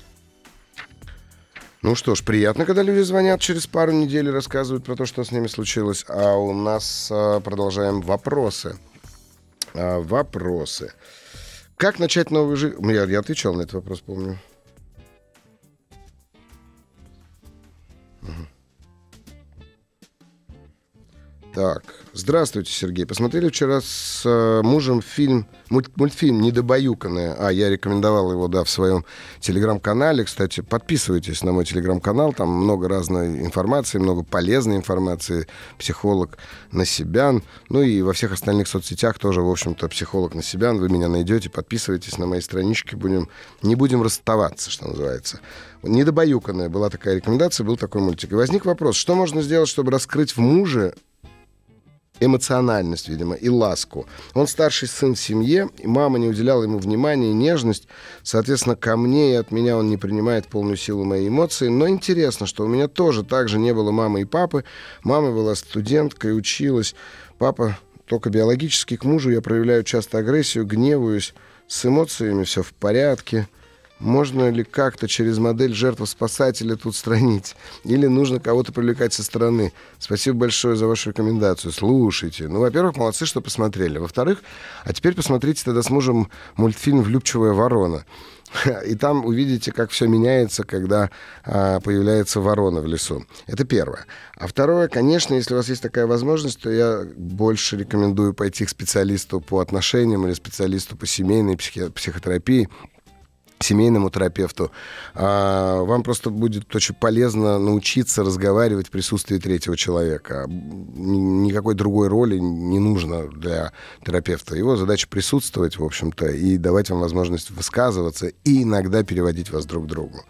Speaker 2: Ну что ж, приятно, когда люди звонят через пару недель и рассказывают про то, что с ними случилось. А у нас а, продолжаем вопросы. А, вопросы. Как начать новую жизнь? Я, я отвечал на этот вопрос, помню. Так, здравствуйте, Сергей. Посмотрели вчера с э, мужем фильм, мульт, мультфильм «Недобаюканное». А, я рекомендовал его, да, в своем телеграм-канале. Кстати, подписывайтесь на мой телеграм-канал. Там много разной информации, много полезной информации. Психолог на себя. Ну и во всех остальных соцсетях тоже, в общем-то, психолог на себя. Вы меня найдете, подписывайтесь на мои странички. Будем, не будем расставаться, что называется. «Недобаюканное» была такая рекомендация, был такой мультик. И возник вопрос, что можно сделать, чтобы раскрыть в муже эмоциональность, видимо, и ласку. Он старший сын в семье, и мама не уделяла ему внимания и нежность. Соответственно, ко мне и от меня он не принимает полную силу моей эмоции. Но интересно, что у меня тоже так же не было мамы и папы. Мама была студенткой, училась. Папа только биологически к мужу я проявляю часто агрессию, гневаюсь. С эмоциями все в порядке. Можно ли как-то через модель жертва-спасателя тут странить? Или нужно кого-то привлекать со стороны? Спасибо большое за вашу рекомендацию. Слушайте. Ну, во-первых, молодцы, что посмотрели. Во-вторых, а теперь посмотрите тогда с мужем мультфильм «Влюбчивая ворона». (laughs) И там увидите, как все меняется, когда а, появляется ворона в лесу. Это первое. А второе, конечно, если у вас есть такая возможность, то я больше рекомендую пойти к специалисту по отношениям или специалисту по семейной психи- психотерапии семейному терапевту, а, вам просто будет очень полезно научиться разговаривать в присутствии третьего человека. Никакой другой роли не нужно для терапевта. Его задача присутствовать, в общем-то, и давать вам возможность высказываться и иногда переводить вас друг к другу.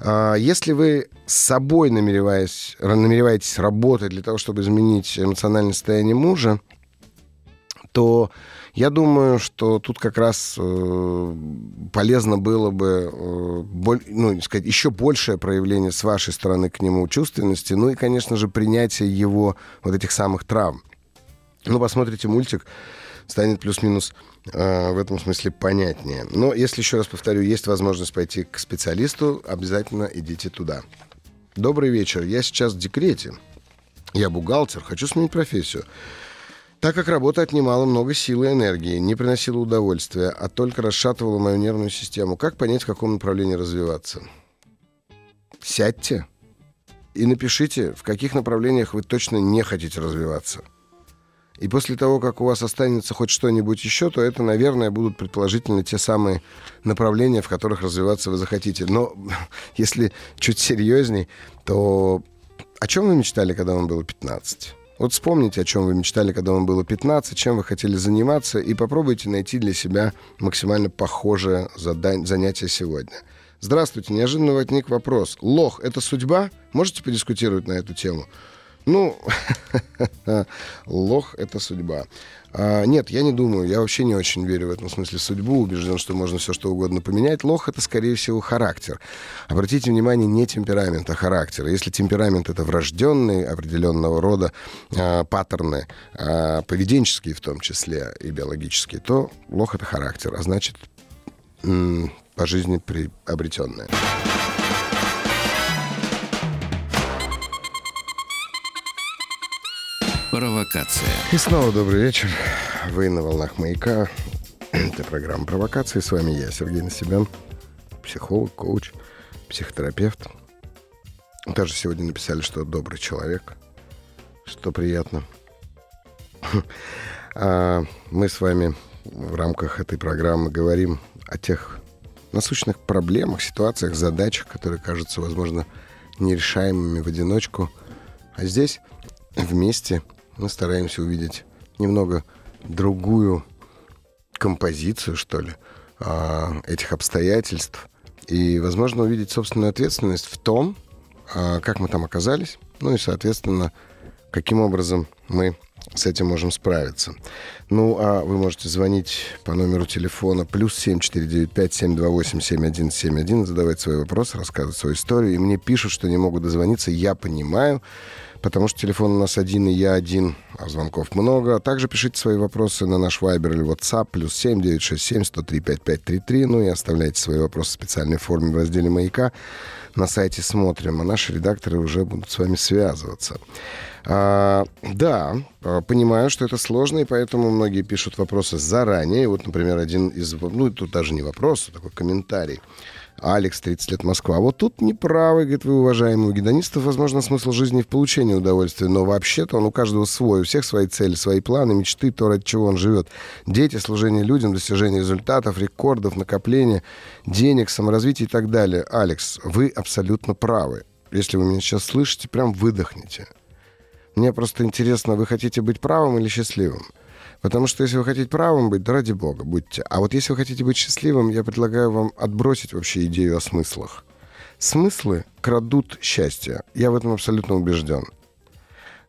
Speaker 2: А, если вы с собой намереваетесь, намереваетесь работать для того, чтобы изменить эмоциональное состояние мужа, то я думаю, что тут как раз э, полезно было бы э, боль, ну, сказать, еще большее проявление с вашей стороны к нему чувственности, ну и, конечно же, принятие его вот этих самых травм. Ну, посмотрите мультик, станет плюс-минус э, в этом смысле понятнее. Но если, еще раз повторю, есть возможность пойти к специалисту, обязательно идите туда. Добрый вечер. Я сейчас в декрете. Я бухгалтер, хочу сменить профессию. Так как работа отнимала много сил и энергии, не приносила удовольствия, а только расшатывала мою нервную систему, как понять, в каком направлении развиваться? Сядьте и напишите, в каких направлениях вы точно не хотите развиваться. И после того, как у вас останется хоть что-нибудь еще, то это, наверное, будут предположительно те самые направления, в которых развиваться вы захотите. Но (laughs) если чуть серьезней, то о чем вы мечтали, когда вам было 15? Вот вспомните, о чем вы мечтали, когда вам было 15, чем вы хотели заниматься, и попробуйте найти для себя максимально похожее занятие сегодня. Здравствуйте, неожиданно возник вопрос. Лох — это судьба? Можете подискутировать на эту тему? Ну, (laughs) лох — это судьба. А, нет, я не думаю, я вообще не очень верю в этом смысле судьбу, убежден, что можно все что угодно поменять. Лох — это, скорее всего, характер. Обратите внимание, не темперамент, а характер. Если темперамент — это врожденные определенного рода а, паттерны, а, поведенческие в том числе и биологические, то лох — это характер, а значит, по жизни приобретенное.
Speaker 1: Провокация.
Speaker 2: И снова добрый вечер. Вы на волнах маяка. Это программа «Провокации». С вами я, Сергей Насибян, психолог, коуч, психотерапевт. Даже сегодня написали, что добрый человек, что приятно. А мы с вами в рамках этой программы говорим о тех насущных проблемах, ситуациях, задачах, которые кажутся, возможно, нерешаемыми в одиночку. А здесь вместе – мы стараемся увидеть немного другую композицию, что ли, а, этих обстоятельств. И, возможно, увидеть собственную ответственность в том, а, как мы там оказались, ну и, соответственно, каким образом мы с этим можем справиться. Ну, а вы можете звонить по номеру телефона плюс 7495-728-7171, задавать свои вопросы, рассказывать свою историю. И мне пишут, что не могут дозвониться. Я понимаю потому что телефон у нас один, и я один, а звонков много. А также пишите свои вопросы на наш Viber или WhatsApp, плюс 7 967 103 5533. Ну и оставляйте свои вопросы в специальной форме в разделе «Маяка». На сайте смотрим, а наши редакторы уже будут с вами связываться. А, да, а, понимаю, что это сложно, и поэтому многие пишут вопросы заранее. Вот, например, один из... Ну, тут даже не вопрос, а такой комментарий. Алекс, 30 лет, Москва. Вот тут неправы, говорит, вы, уважаемый. У гедонистов, возможно, смысл жизни в получении удовольствия, но вообще-то он у каждого свой, у всех свои цели, свои планы, мечты, то, ради чего он живет. Дети, служение людям, достижение результатов, рекордов, накопление денег, саморазвитие и так далее. Алекс, вы абсолютно правы. Если вы меня сейчас слышите, прям выдохните. Мне просто интересно, вы хотите быть правым или счастливым? Потому что если вы хотите правым быть, да ради бога, будьте. А вот если вы хотите быть счастливым, я предлагаю вам отбросить вообще идею о смыслах. Смыслы крадут счастье. Я в этом абсолютно убежден.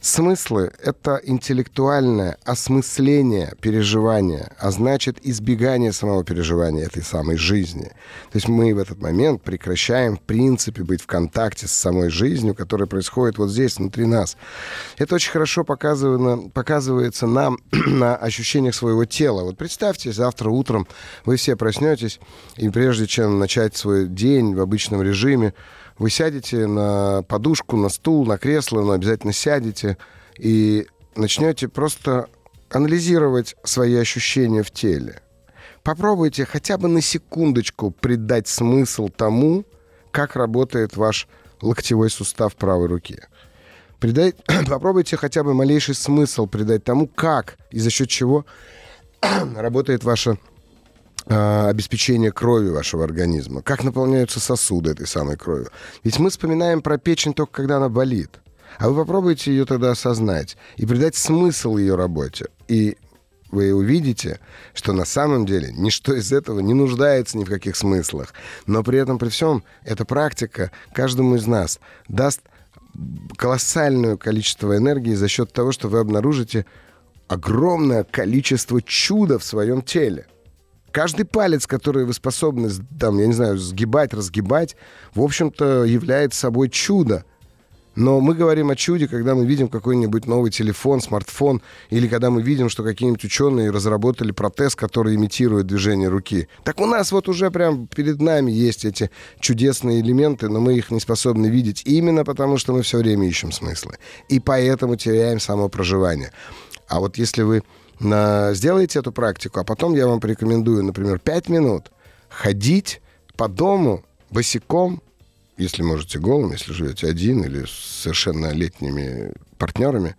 Speaker 2: Смыслы — это интеллектуальное осмысление переживания, а значит избегание самого переживания этой самой жизни. То есть мы в этот момент прекращаем в принципе быть в контакте с самой жизнью, которая происходит вот здесь, внутри нас. Это очень хорошо показано, показывается нам (clears throat) на ощущениях своего тела. Вот представьте, завтра утром вы все проснетесь, и прежде чем начать свой день в обычном режиме, вы сядете на подушку, на стул, на кресло, но обязательно сядете и начнете просто анализировать свои ощущения в теле. Попробуйте хотя бы на секундочку придать смысл тому, как работает ваш локтевой сустав правой руки. Придай, (coughs) попробуйте хотя бы малейший смысл придать тому, как и за счет чего (coughs) работает ваша обеспечения крови вашего организма, как наполняются сосуды этой самой кровью. Ведь мы вспоминаем про печень только когда она болит. А вы попробуйте ее тогда осознать и придать смысл ее работе. И вы увидите, что на самом деле ничто из этого не нуждается ни в каких смыслах. Но при этом, при всем, эта практика каждому из нас даст колоссальное количество энергии за счет того, что вы обнаружите огромное количество чуда в своем теле. Каждый палец, который вы способны, там, я не знаю, сгибать, разгибать, в общем-то, является собой чудо. Но мы говорим о чуде, когда мы видим какой-нибудь новый телефон, смартфон, или когда мы видим, что какие-нибудь ученые разработали протез, который имитирует движение руки. Так у нас вот уже прям перед нами есть эти чудесные элементы, но мы их не способны видеть именно потому, что мы все время ищем смыслы. И поэтому теряем само проживание. А вот если вы. Сделайте эту практику, а потом я вам порекомендую, например, 5 минут ходить по дому босиком, если можете голым, если живете один или с совершеннолетними партнерами,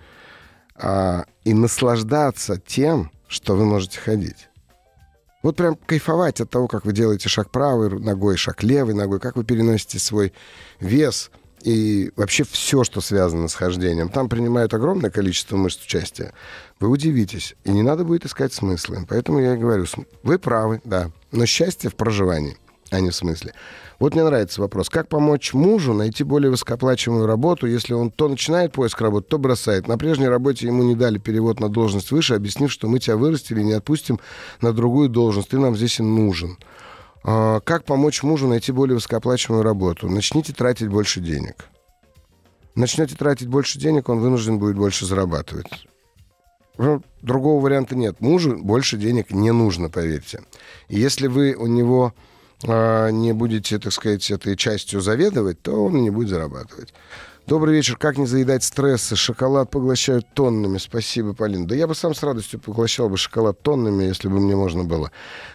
Speaker 2: а, и наслаждаться тем, что вы можете ходить. Вот прям кайфовать от того, как вы делаете шаг правой ногой, шаг левой ногой, как вы переносите свой вес и вообще все, что связано с хождением. Там принимают огромное количество мышц участия. Вы удивитесь, и не надо будет искать смыслы. Поэтому я и говорю, вы правы, да, но счастье в проживании, а не в смысле. Вот мне нравится вопрос. Как помочь мужу найти более высокооплачиваемую работу, если он то начинает поиск работы, то бросает? На прежней работе ему не дали перевод на должность выше, объяснив, что мы тебя вырастили и не отпустим на другую должность. Ты нам здесь и нужен. А, как помочь мужу найти более высокооплачиваемую работу? Начните тратить больше денег. Начнете тратить больше денег, он вынужден будет больше зарабатывать. Ну, другого варианта нет. Мужу больше денег не нужно, поверьте. И если вы у него а, не будете, так сказать, этой частью заведовать, то он не будет зарабатывать. Добрый вечер. Как не заедать стрессы? Шоколад поглощают тоннами. Спасибо, Полина. Да я бы сам с радостью поглощал бы шоколад тоннами, если бы мне можно было.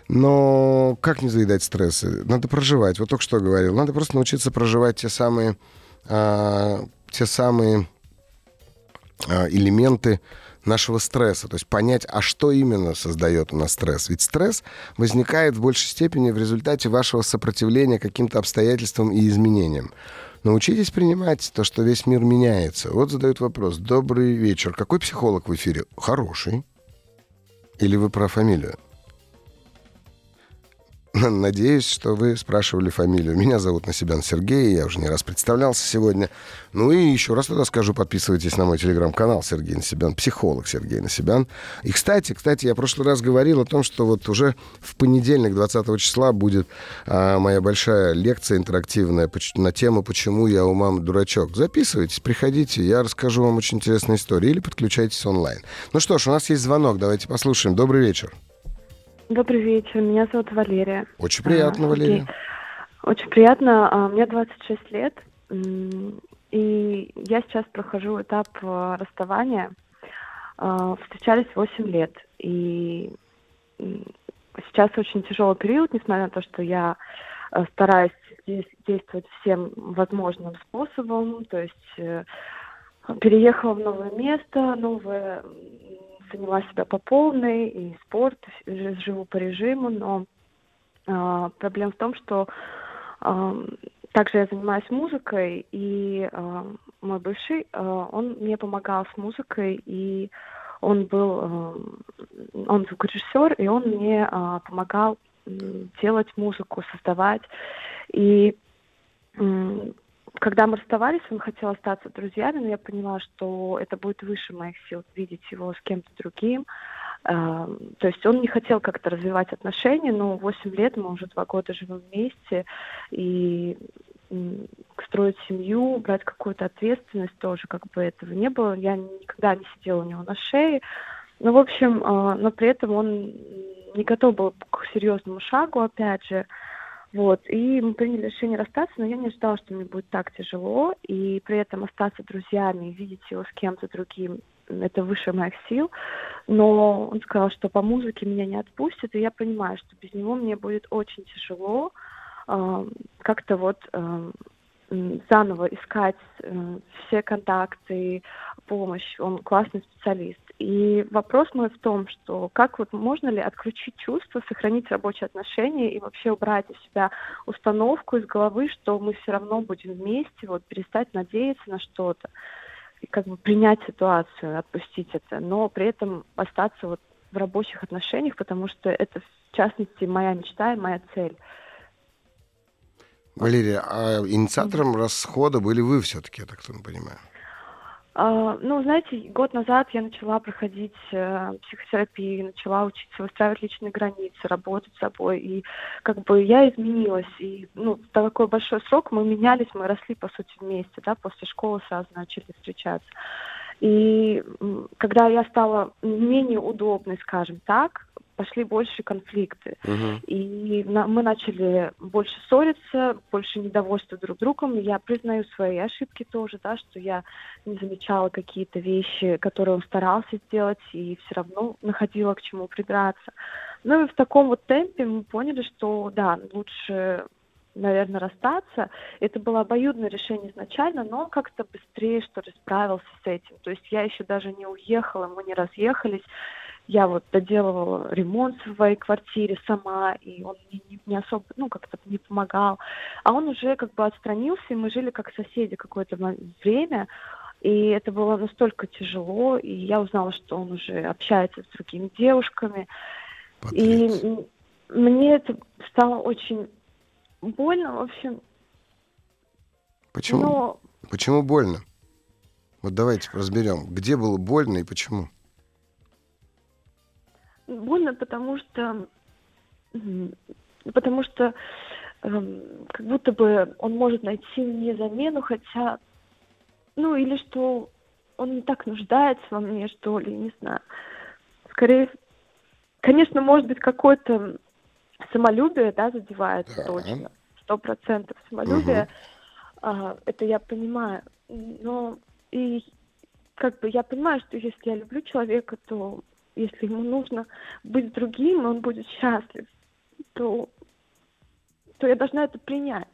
Speaker 2: Но как не заедать стрессы? Надо проживать. Вот только что говорил. Надо просто научиться проживать те самые, а, те самые а, элементы, нашего стресса, то есть понять, а что именно создает у нас стресс. Ведь стресс возникает в большей степени в результате вашего сопротивления каким-то обстоятельствам и изменениям. Научитесь принимать то, что весь мир меняется. Вот задают вопрос. Добрый вечер. Какой психолог в эфире? Хороший. Или вы про фамилию? (laughs) Надеюсь, что вы спрашивали фамилию. Меня зовут Насибян Сергей, я уже не раз представлялся сегодня. Ну и еще раз тогда скажу, подписывайтесь на мой телеграм-канал Сергей Насибян, психолог Сергей Насибян. И, кстати, кстати, я в прошлый раз говорил о том, что вот уже в понедельник, 20 числа, будет а, моя большая лекция интерактивная на тему «Почему я у мамы дурачок». Записывайтесь, приходите, я расскажу вам очень интересные истории или подключайтесь онлайн. Ну что ж, у нас есть звонок, давайте послушаем. Добрый вечер.
Speaker 5: Добрый вечер, меня зовут Валерия.
Speaker 2: Очень приятно, а, Валерия.
Speaker 5: Очень приятно. А, мне 26 лет, и я сейчас прохожу этап а, расставания. А, встречались 8 лет, и сейчас очень тяжелый период, несмотря на то, что я стараюсь действовать всем возможным способом, то есть э, переехала в новое место, новое заняла себя по полной, и спорт, живу по режиму, но э, проблема в том, что э, также я занимаюсь музыкой, и э, мой бывший, э, он мне помогал с музыкой, и он был, э, он звукорежиссер, и он мне э, помогал делать музыку, создавать. И когда мы расставались, он хотел остаться друзьями, но я поняла, что это будет выше моих сил видеть его с кем-то другим. Эм, то есть он не хотел как-то развивать отношения, но 8 лет мы уже два года живем вместе, и строить семью, брать какую-то ответственность тоже, как бы этого не было. Я никогда не сидела у него на шее. Ну, в общем, э, но при этом он не готов был к серьезному шагу, опять же. Вот, и мы приняли решение расстаться, но я не ожидала, что мне будет так тяжело, и при этом остаться друзьями, видеть его с кем-то другим, это выше моих сил. Но он сказал, что по музыке меня не отпустит, и я понимаю, что без него мне будет очень тяжело э, как-то вот э, заново искать э, все контакты, помощь. Он классный специалист. И вопрос мой в том, что как вот можно ли отключить чувства, сохранить рабочие отношения и вообще убрать из себя установку из головы, что мы все равно будем вместе, вот перестать надеяться на что-то и как бы принять ситуацию, отпустить это, но при этом остаться вот в рабочих отношениях, потому что это в частности моя мечта и моя цель.
Speaker 2: Валерия, а инициатором расхода были вы все-таки, я так понимаю?
Speaker 5: А, ну, знаете, год назад я начала проходить э, психотерапию, начала учиться выстраивать личные границы, работать с собой, и как бы я изменилась, и ну, такой большой срок мы менялись, мы росли, по сути, вместе, да, после школы сразу начали встречаться. И когда я стала менее удобной, скажем так, пошли больше конфликты. Uh-huh. И на, мы начали больше ссориться, больше недовольства друг другом. Я признаю свои ошибки тоже, да, что я не замечала какие-то вещи, которые он старался сделать, и все равно находила к чему придраться. Ну и в таком вот темпе мы поняли, что да, лучше наверное, расстаться. Это было обоюдное решение изначально, но он как-то быстрее, что ли, справился с этим. То есть я еще даже не уехала, мы не разъехались. Я вот доделывала ремонт в своей квартире сама, и он мне не, не особо, ну, как-то не помогал. А он уже как бы отстранился, и мы жили как соседи какое-то время. И это было настолько тяжело, и я узнала, что он уже общается с другими девушками. Подлец. И мне это стало очень больно, в общем.
Speaker 2: Почему? Но... Почему больно? Вот давайте разберем, где было больно и почему.
Speaker 5: Больно, потому что потому что э, как будто бы он может найти мне замену, хотя ну или что он не так нуждается во мне, что ли, не знаю. Скорее, конечно, может быть, какой-то самолюбие, да, задевает да. точно, сто процентов самолюбие, угу. а, это я понимаю, но и как бы я понимаю, что если я люблю человека, то если ему нужно быть другим, он будет счастлив, то, то я должна это принять.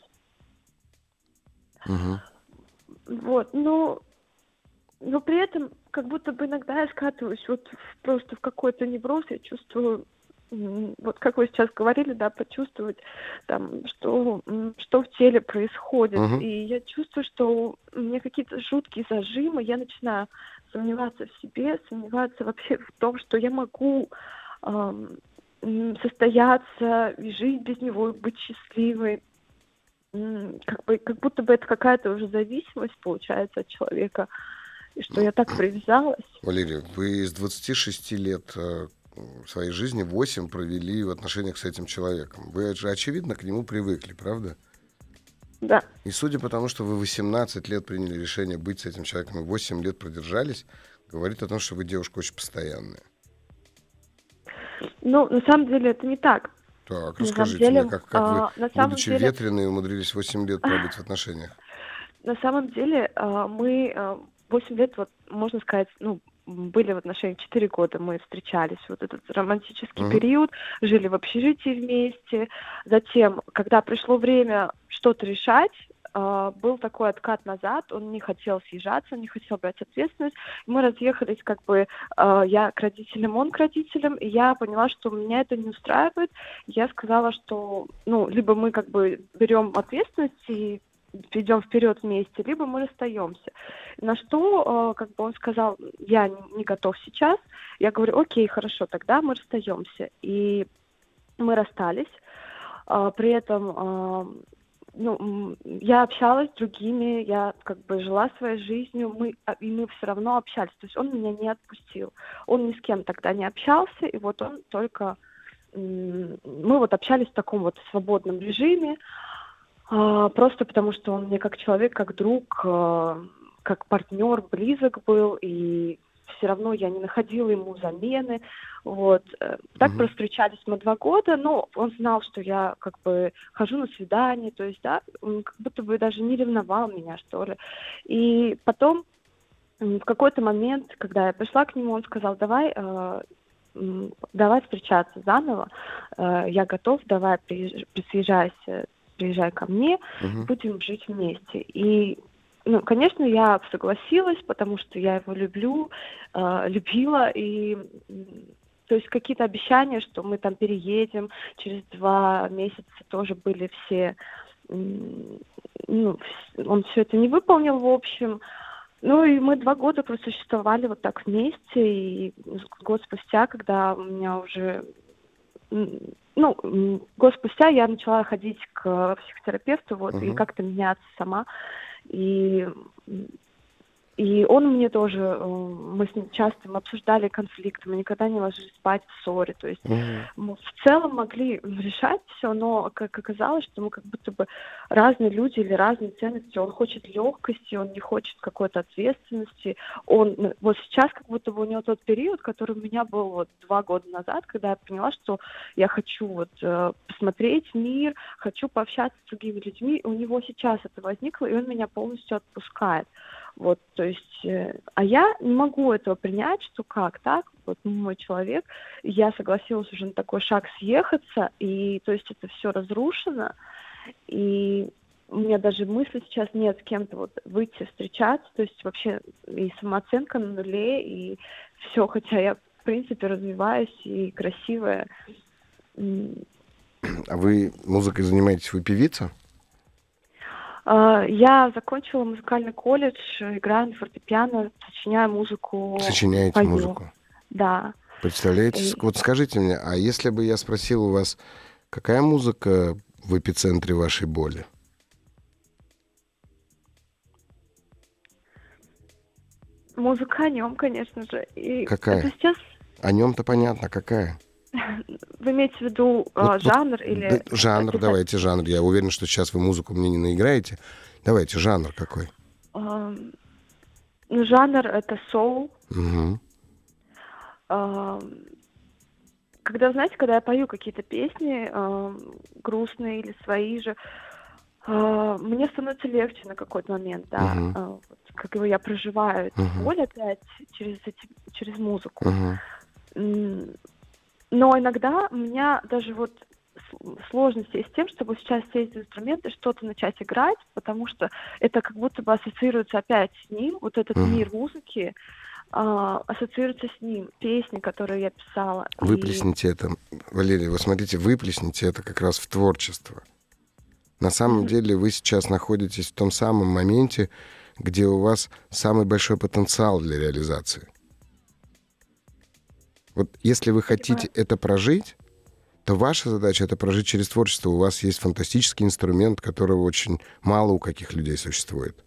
Speaker 5: Угу. Вот, но, но при этом как будто бы иногда я скатываюсь вот в, просто в какой-то невроз, я чувствую вот как вы сейчас говорили, да, почувствовать там, что, что в теле происходит. Uh-huh. И я чувствую, что у меня какие-то жуткие зажимы, я начинаю сомневаться в себе, сомневаться вообще в том, что я могу эм, состояться и жить без него, и быть счастливой. Как, бы, как будто бы это какая-то уже зависимость получается от человека, и что я так привязалась.
Speaker 2: Валерия, вы из 26 лет э, своей жизни 8 провели в отношениях с этим человеком. Вы же, очевидно, к нему привыкли, правда?
Speaker 5: Да.
Speaker 2: И судя по тому, что вы 18 лет приняли решение быть с этим человеком и 8 лет продержались, говорит о том, что вы девушка очень постоянная.
Speaker 5: Ну, на самом деле это не так.
Speaker 2: Так, расскажите деле, мне, как, как а, вы, на будучи деле... ветреные, умудрились 8 лет пробыть в отношениях?
Speaker 5: На самом деле а, мы 8 а, лет, вот, можно сказать, ну, были в отношениях 4 года, мы встречались, вот этот романтический mm-hmm. период, жили в общежитии вместе. Затем, когда пришло время что-то решать, Uh, был такой откат назад, он не хотел съезжаться, не хотел брать ответственность. Мы разъехались как бы uh, я к родителям, он к родителям, и я поняла, что меня это не устраивает. Я сказала, что ну, либо мы как бы берем ответственность и идем вперед вместе, либо мы расстаемся. На что, э, как бы он сказал, я не готов сейчас. Я говорю, окей, хорошо, тогда мы расстаемся. И мы расстались. Э, при этом э, ну, я общалась с другими, я как бы жила своей жизнью, мы, а, и мы все равно общались. То есть он меня не отпустил. Он ни с кем тогда не общался, и вот он только... Мы вот общались в таком вот свободном режиме, а, просто потому что он мне как человек, как друг, а, как партнер близок был, и все равно я не находила ему замены. Вот. Э, так угу. встречались мы два года, но он знал, что я как бы хожу на свидание, то есть, да, он как будто бы даже не ревновал меня, что ли. И потом в какой-то момент, когда я пришла к нему, он сказал, давай, э, давай встречаться заново, э, я готов, давай присъезжайся приезжай ко мне, угу. будем жить вместе. И ну, конечно, я согласилась, потому что я его люблю, э, любила, и то есть какие-то обещания, что мы там переедем через два месяца, тоже были все, ну, он все это не выполнил, в общем. Ну и мы два года просуществовали вот так вместе, и год спустя, когда у меня уже ну, год спустя я начала ходить к психотерапевту, вот, uh-huh. и как-то меняться сама. И и он мне тоже, э, мы с ним часто мы обсуждали конфликты, мы никогда не ложились спать в ссоре. То есть mm-hmm. мы в целом могли решать все, но как оказалось, что мы как будто бы разные люди или разные ценности. Он хочет легкости, он не хочет какой-то ответственности. Он вот сейчас как будто бы у него тот период, который у меня был вот два года назад, когда я поняла, что я хочу вот э, посмотреть мир, хочу пообщаться с другими людьми. И у него сейчас это возникло, и он меня полностью отпускает. Вот, то есть, э, а я не могу этого принять, что как так, вот мой человек, я согласилась уже на такой шаг съехаться, и то есть это все разрушено, И у меня даже мысли сейчас нет с кем-то вот выйти встречаться, то есть вообще и самооценка на нуле, и все, хотя я в принципе развиваюсь и красивая.
Speaker 2: А вы музыкой занимаетесь, вы певица?
Speaker 5: А, я закончила музыкальный колледж, играю на фортепиано, сочиняю музыку.
Speaker 2: Сочиняете пою. музыку?
Speaker 5: Да.
Speaker 2: Представляете? И... Вот скажите мне, а если бы я спросил у вас, какая музыка в эпицентре вашей боли?
Speaker 5: Музыка о нем, конечно же.
Speaker 2: И какая? Это сейчас... О нем-то понятно, какая? (laughs)
Speaker 5: Вы имеете в виду э, вот, жанр вот, или...
Speaker 2: Жанр, это... давайте жанр. Я уверен, что сейчас вы музыку мне не наиграете. Давайте, жанр какой?
Speaker 5: Ну, жанр — это соул.
Speaker 2: Угу.
Speaker 5: Когда, знаете, когда я пою какие-то песни грустные или свои же, uh, мне становится легче на какой-то момент, да. Uh, вот, как его я проживаю эту uh-huh. боль опять через, эти, через музыку. Uh-huh. Но иногда у меня даже вот сложности с тем, чтобы сейчас сесть за инструменты, что-то начать играть, потому что это как будто бы ассоциируется опять с ним, вот этот mm. мир музыки э, ассоциируется с ним, песни, которые я писала.
Speaker 2: Выплесните и... это, Валерия, вы смотрите, выплесните это как раз в творчество. На самом mm-hmm. деле вы сейчас находитесь в том самом моменте, где у вас самый большой потенциал для реализации. Вот если вы хотите это прожить, то ваша задача это прожить через творчество. У вас есть фантастический инструмент, которого очень мало у каких людей существует.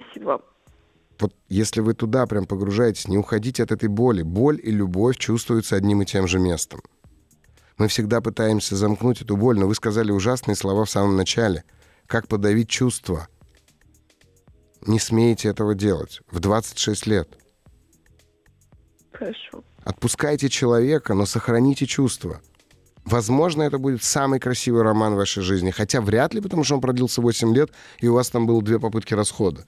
Speaker 5: Спасибо.
Speaker 2: Вот если вы туда прям погружаетесь, не уходите от этой боли. Боль и любовь чувствуются одним и тем же местом. Мы всегда пытаемся замкнуть эту боль, но вы сказали ужасные слова в самом начале. Как подавить чувства? Не смеете этого делать в 26 лет.
Speaker 5: Хорошо.
Speaker 2: Отпускайте человека, но сохраните чувства. Возможно, это будет самый красивый роман в вашей жизни. Хотя вряд ли, потому что он продлился 8 лет, и у вас там было две попытки расхода.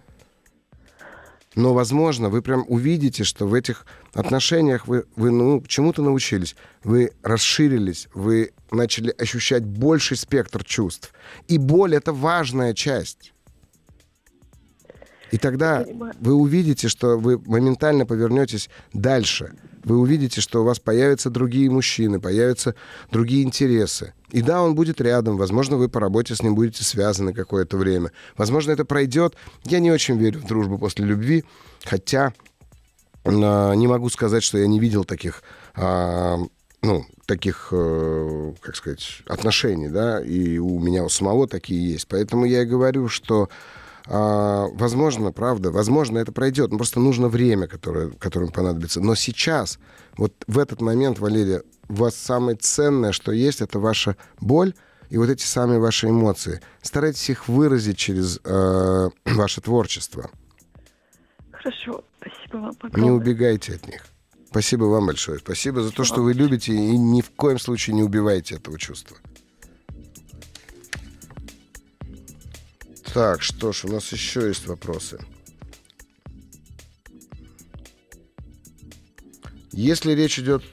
Speaker 2: Но, возможно, вы прям увидите, что в этих отношениях вы, вы ну, чему-то научились. Вы расширились, вы начали ощущать больший спектр чувств. И боль — это важная часть. И тогда вы увидите, что вы моментально повернетесь дальше. Вы увидите, что у вас появятся другие мужчины, появятся другие интересы. И да, он будет рядом. Возможно, вы по работе с ним будете связаны какое-то время. Возможно, это пройдет. Я не очень верю в дружбу после любви, хотя э, не могу сказать, что я не видел таких э, ну, таких, э, как сказать, отношений, да, и у меня у самого такие есть. Поэтому я и говорю, что а, возможно, правда, возможно, это пройдет. Но просто нужно время, которое, которым понадобится. Но сейчас, вот в этот момент, Валерия, у вас самое ценное, что есть, это ваша боль и вот эти самые ваши эмоции. Старайтесь их выразить через э, (clears throat) ваше творчество.
Speaker 5: Хорошо, спасибо вам огромное.
Speaker 2: Не убегайте от них. Спасибо вам большое. Спасибо за то, что вы любите и ни в коем случае не убивайте этого чувства. Так, что ж, у нас еще есть вопросы. Если речь идет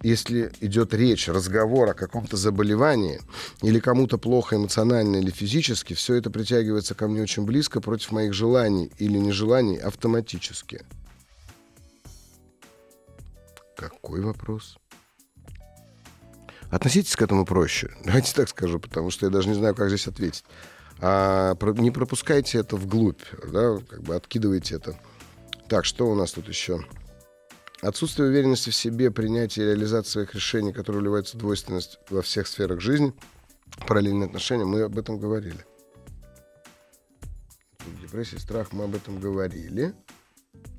Speaker 2: если идет речь, разговор о каком-то заболевании, или кому-то плохо эмоционально или физически, все это притягивается ко мне очень близко против моих желаний или нежеланий автоматически. Какой вопрос? Относитесь к этому проще. Давайте так скажу, потому что я даже не знаю, как здесь ответить а не пропускайте это вглубь, да, как бы откидывайте это. Так, что у нас тут еще? Отсутствие уверенности в себе, принятие и реализация своих решений, которые вливаются в двойственность во всех сферах жизни, параллельные отношения, мы об этом говорили. Депрессия, страх, мы об этом говорили.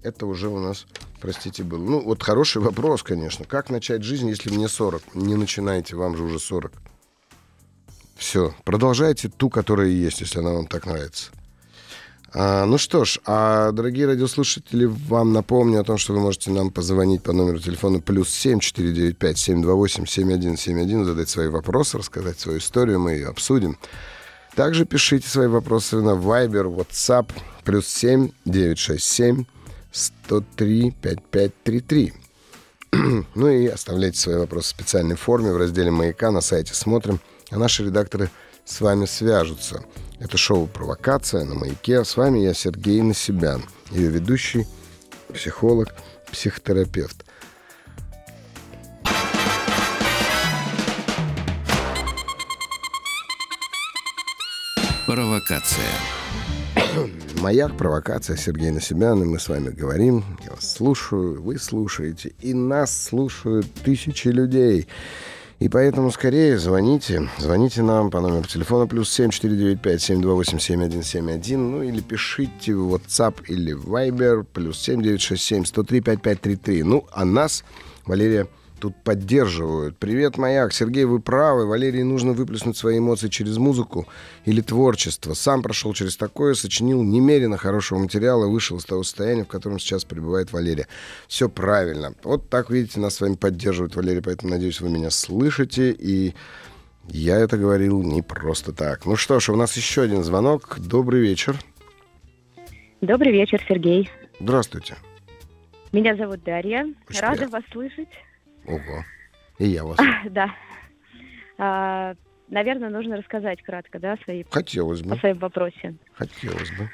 Speaker 2: Это уже у нас, простите, было. Ну, вот хороший вопрос, конечно. Как начать жизнь, если мне 40? Не начинайте, вам же уже 40. Все, продолжайте ту, которая есть, если она вам так нравится. А, ну что ж, а, дорогие радиослушатели, вам напомню о том, что вы можете нам позвонить по номеру телефона плюс 7 495 728 7171, задать свои вопросы, рассказать свою историю, мы ее обсудим. Также пишите свои вопросы на Viber, WhatsApp, плюс 7 967 103 5533. ну и оставляйте свои вопросы в специальной форме в разделе «Маяка» на сайте «Смотрим» а наши редакторы с вами свяжутся. Это шоу «Провокация» на «Маяке». С вами я, Сергей Насибян, ее ведущий, психолог, психотерапевт.
Speaker 1: Провокация.
Speaker 2: Маяк, провокация, Сергей Насибян, и мы с вами говорим. Я вас слушаю, вы слушаете, и нас слушают тысячи людей. И поэтому скорее звоните. Звоните нам по номеру телефона плюс 7495-728-7171. Ну или пишите в WhatsApp или в Viber плюс 7967-103-5533. Ну, а нас, Валерия тут поддерживают. Привет, Маяк. Сергей, вы правы. Валерии нужно выплеснуть свои эмоции через музыку или творчество. Сам прошел через такое, сочинил немерено хорошего материала, вышел из того состояния, в котором сейчас пребывает Валерия. Все правильно. Вот так, видите, нас с вами поддерживает Валерия, поэтому, надеюсь, вы меня слышите. И я это говорил не просто так. Ну что ж, у нас еще один звонок. Добрый вечер.
Speaker 6: Добрый вечер, Сергей.
Speaker 2: Здравствуйте.
Speaker 6: Меня зовут Дарья.
Speaker 2: Очень
Speaker 6: Рада
Speaker 2: приятно.
Speaker 6: вас слышать.
Speaker 2: Ого. И я вас. (laughs)
Speaker 6: Да. А, наверное, нужно рассказать кратко, да, свои,
Speaker 2: Хотелось
Speaker 6: о
Speaker 2: бы.
Speaker 6: своем вопросе.
Speaker 2: Хотелось бы.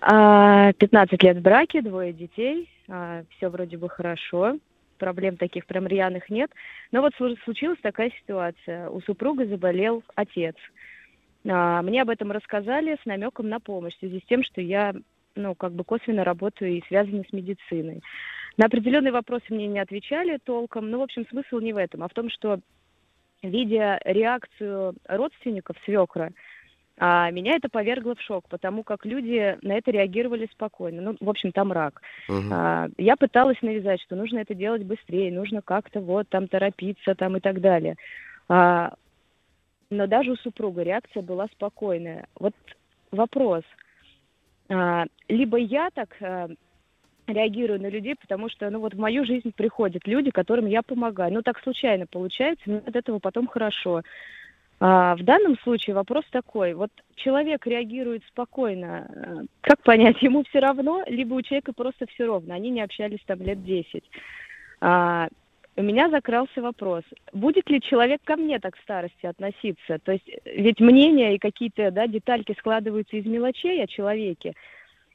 Speaker 6: А, 15 лет в браке, двое детей. все вроде бы хорошо. Проблем таких прям рьяных нет. Но вот слу- случилась такая ситуация. У супруга заболел отец. А, мне об этом рассказали с намеком на помощь в связи с тем, что я, ну, как бы косвенно работаю и связана с медициной. На определенные вопросы мне не отвечали толком. Ну, в общем, смысл не в этом, а в том, что, видя реакцию родственников свекра, а, меня это повергло в шок, потому как люди на это реагировали спокойно. Ну, в общем, там рак.
Speaker 2: Мгм.
Speaker 6: А, я пыталась навязать, что нужно это делать быстрее, нужно как-то вот там торопиться там и так далее. А, но даже у супруга реакция была спокойная. Вот вопрос. А, либо я так а, реагирую на людей, потому что, ну вот в мою жизнь приходят люди, которым я помогаю. Ну так случайно получается, мне от этого потом хорошо. А, в данном случае вопрос такой. Вот человек реагирует спокойно. э, Как понять, ему все равно, либо у человека просто все ровно. Они не общались там лет 10. А, у меня закрался вопрос, будет ли человек ко мне так в старости относиться? То есть ведь мнения и какие-то да, детальки складываются из мелочей о человеке.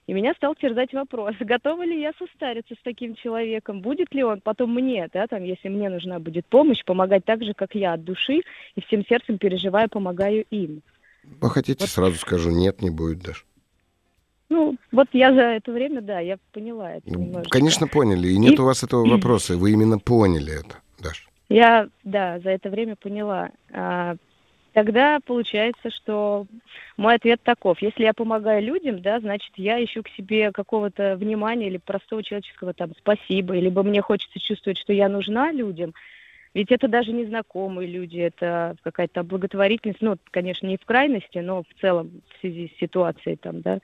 Speaker 6: И меня стал терзать вопрос, (laughs) готова ли я состариться с таким человеком, будет ли он потом мне, да, там, если мне нужна будет помощь, помогать так же, как я от души, и всем сердцем переживаю, помогаю им.
Speaker 2: Хотите, сразу скажу, нет, не будет даже.
Speaker 6: Ну, вот я за это время, да, я поняла это
Speaker 2: Ну,
Speaker 6: немножечко.
Speaker 2: Конечно, поняли. И нет
Speaker 6: И-
Speaker 2: у вас этого (clears throat) вопроса. Вы именно поняли это, Даш.
Speaker 6: Я, да, за это время поняла. А, тогда получается, что мой ответ таков. Если я помогаю людям, да, значит, я ищу к себе какого-то внимания или простого человеческого там спасибо, либо мне хочется чувствовать, что я нужна людям. Ведь это даже незнакомые люди, это какая-то благотворительность, ну, конечно, не в крайности, но в целом в связи с ситуацией там, да,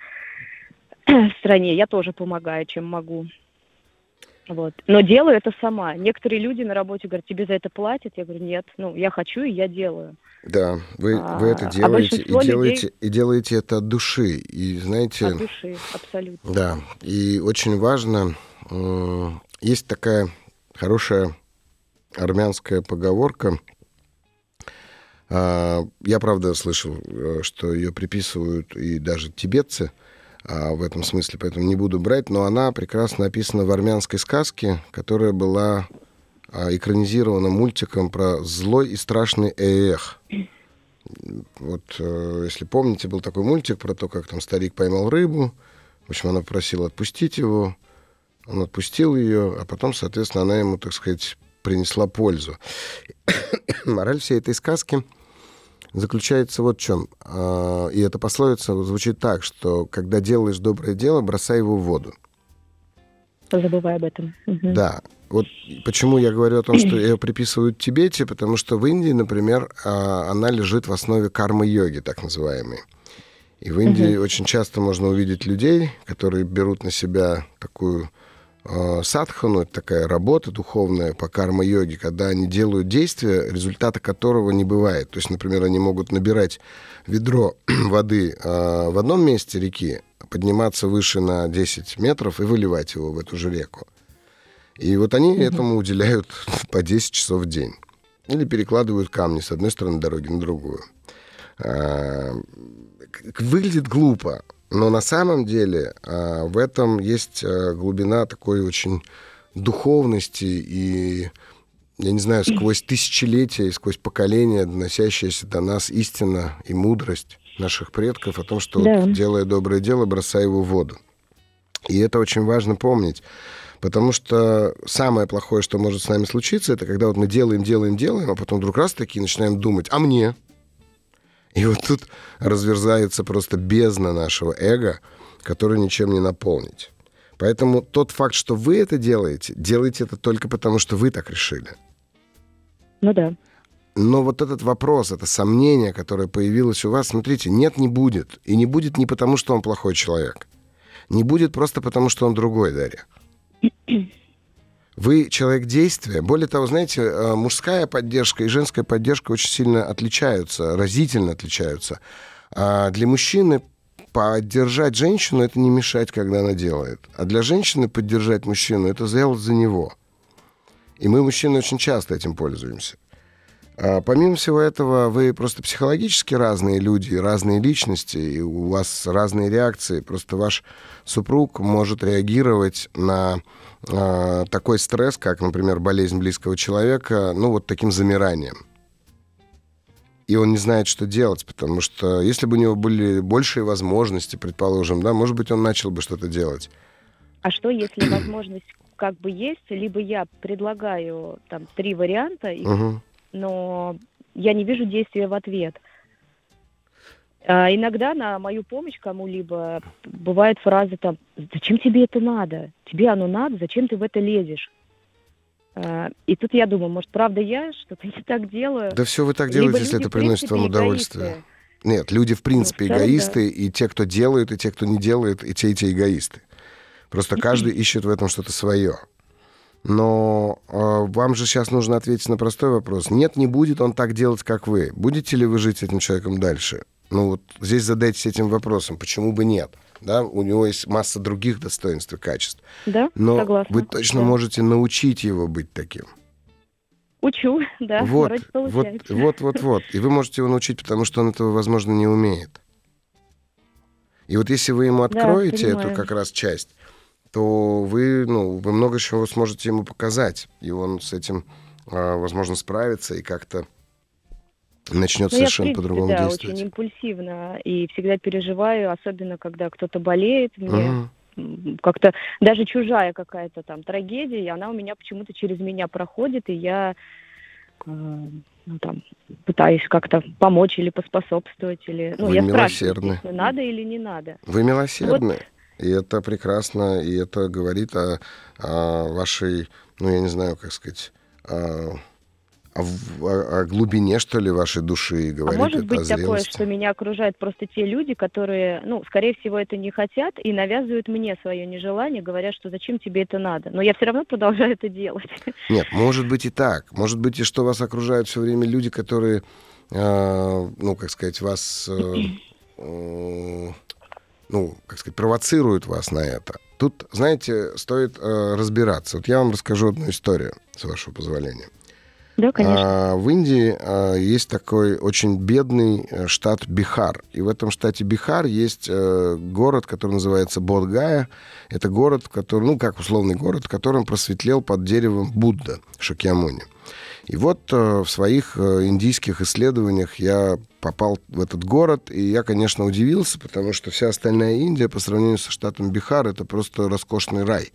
Speaker 6: (clears throat) в стране. Я тоже помогаю, чем могу. Вот. Но делаю это сама. Некоторые люди на работе говорят, тебе за это платят? Я говорю, нет, ну, я хочу, и я делаю.
Speaker 2: Да, вы, вы это
Speaker 6: А, а
Speaker 2: делаете,
Speaker 6: большинство
Speaker 2: и
Speaker 6: людей-
Speaker 2: делаете, и делаете это от души. И знаете,
Speaker 6: От души, абсолютно.
Speaker 2: да, и очень важно, м, есть такая хорошая армянская поговорка. А, Я, правда, слышал, э, что ее приписывают и даже тибетцы а, в этом смысле, поэтому не буду брать, но она прекрасно описана в армянской сказке, которая была а, экранизирована мультиком про злой и страшный Ээх. Вот, э, если помните, был такой мультик про то, как там старик поймал рыбу. В общем, она попросила отпустить его. Он отпустил ее, а потом, соответственно, она ему, так сказать, принесла пользу. (coughs) Мораль всей этой сказки заключается вот в чем. А, И эта пословица звучит так, что когда делаешь доброе дело, бросай его в воду.
Speaker 6: Забывай об этом. Мгм.
Speaker 2: Да. Вот почему я говорю о том, что ее приписывают Тибете, потому что в Индии, например, а, она лежит в основе кармы-йоги, так называемой. И в Индии очень часто можно увидеть людей, которые берут на себя такую садхану, это такая работа духовная по карма-йоге, когда они делают действия, результата которого не бывает. То есть, например, они могут набирать ведро (clears throat) воды э, в одном месте реки, подниматься выше на 10 метров и выливать его в эту же реку. И вот они этому уделяют (laughs) по 10 часов в день. или перекладывают камни с одной стороны дороги на другую. А, выглядит глупо, но на самом деле а, в этом есть а, глубина такой очень духовности и я не знаю, сквозь тысячелетия и сквозь поколения, доносящаяся до нас истина и мудрость наших предков о том, что да. вот, делая доброе дело, бросай его в воду. И это очень важно помнить. Потому что самое плохое, что может с нами случиться, это когда вот мы делаем, делаем, делаем, а потом вдруг раз таки начинаем думать, а мне? И вот тут разверзается просто бездна нашего эго, который ничем не наполнить. Поэтому тот факт, что вы это делаете, делаете это только потому, что вы так решили.
Speaker 6: Ну да.
Speaker 2: Но вот этот вопрос, это сомнение, которое появилось у вас, смотрите, нет, не будет. И не будет не потому, что он плохой человек. Не будет просто потому, что он другой, Дарья. Вы человек действия. Более того, знаете, э, мужская поддержка и женская поддержка очень сильно отличаются, разительно отличаются. А для мужчины поддержать женщину это не мешать, когда она делает. А для женщины поддержать мужчину это сделать за него. И мы, мужчины, очень часто этим пользуемся. А помимо всего этого, вы просто психологически разные люди, разные личности, и у вас разные реакции. Просто ваш супруг может реагировать на э, такой стресс, как, например, болезнь близкого человека, ну, вот таким замиранием. И он не знает, что делать, потому что если бы у него были большие возможности, предположим, да, может быть, он начал бы что-то делать.
Speaker 6: А что, если (clears throat) возможность как бы есть, либо я предлагаю там три варианта, угу но я не вижу действия в ответ. А иногда на мою помощь кому-либо бывает фраза там «Зачем тебе это надо? Тебе оно надо? Зачем ты в это лезешь?» а, И тут я думаю, может, правда я что-то не так делаю?
Speaker 2: Да все вы так делаете, если это приносит вам удовольствие. Эгоисты. Нет, люди в принципе ну, эгоисты, да. и те, кто делают, и те, кто не делает, и те, и те эгоисты. Просто каждый ищет в этом что-то свое. Но э, вам же сейчас нужно ответить на простой вопрос. Нет, не будет он так делать, как вы. Будете ли вы жить с этим человеком дальше? Ну вот здесь задайтесь этим вопросом. Почему бы нет? Да, у него есть масса других достоинств и качеств.
Speaker 6: Да,
Speaker 2: Но
Speaker 6: согласна.
Speaker 2: вы точно
Speaker 6: да.
Speaker 2: можете научить его быть таким.
Speaker 6: Учу, (laughs) да,
Speaker 2: вот, вот, вот, вот, вот. И вы можете его научить, потому что он этого, возможно, не умеет. И вот если вы ему откроете да, эту как раз часть, то вы, ну, вы много чего сможете ему показать, и он с этим, а, возможно, справится и как-то начнет ну, совершенно по-другому
Speaker 6: да,
Speaker 2: действовать.
Speaker 6: очень импульсивно и всегда переживаю, особенно когда кто-то болеет, мне угу. как-то даже чужая какая-то там трагедия, и она у меня почему-то через меня проходит, и я э, ну, там, пытаюсь как-то помочь или поспособствовать, или... Ну,
Speaker 2: Вы
Speaker 6: я
Speaker 2: милосердны.
Speaker 6: спрашиваю, надо или не надо.
Speaker 2: Вы милосердны. Вот и это прекрасно, и это говорит о, о вашей, ну, я не знаю, как сказать, о, о, о глубине, что ли, вашей души.
Speaker 6: А говорит а может быть такое, что меня окружают просто те люди, которые, ну, скорее всего, это не хотят и навязывают мне свое нежелание, говоря, что зачем тебе это надо. Но я все равно продолжаю это делать.
Speaker 2: Нет, может быть и так. Может быть и что вас окружают все время люди, которые, э, ну, как сказать, вас... Э, э, ну, как сказать, провоцируют вас на это. Тут, знаете, стоит э, разбираться. Вот я вам расскажу одну историю, с вашего позволения.
Speaker 6: Да, конечно.
Speaker 2: А, в Индии а, есть такой очень бедный э, штат Бихар. И в этом штате Бихар есть а, город, который называется Бодгая. Это город, который, ну, как условный город, в котором просветлел под деревом Будда Шакьямуни. И вот э, в своих э, индийских исследованиях я попал в этот город, и я, конечно, удивился, потому что вся остальная Индия по сравнению со штатом Бихар это просто роскошный рай.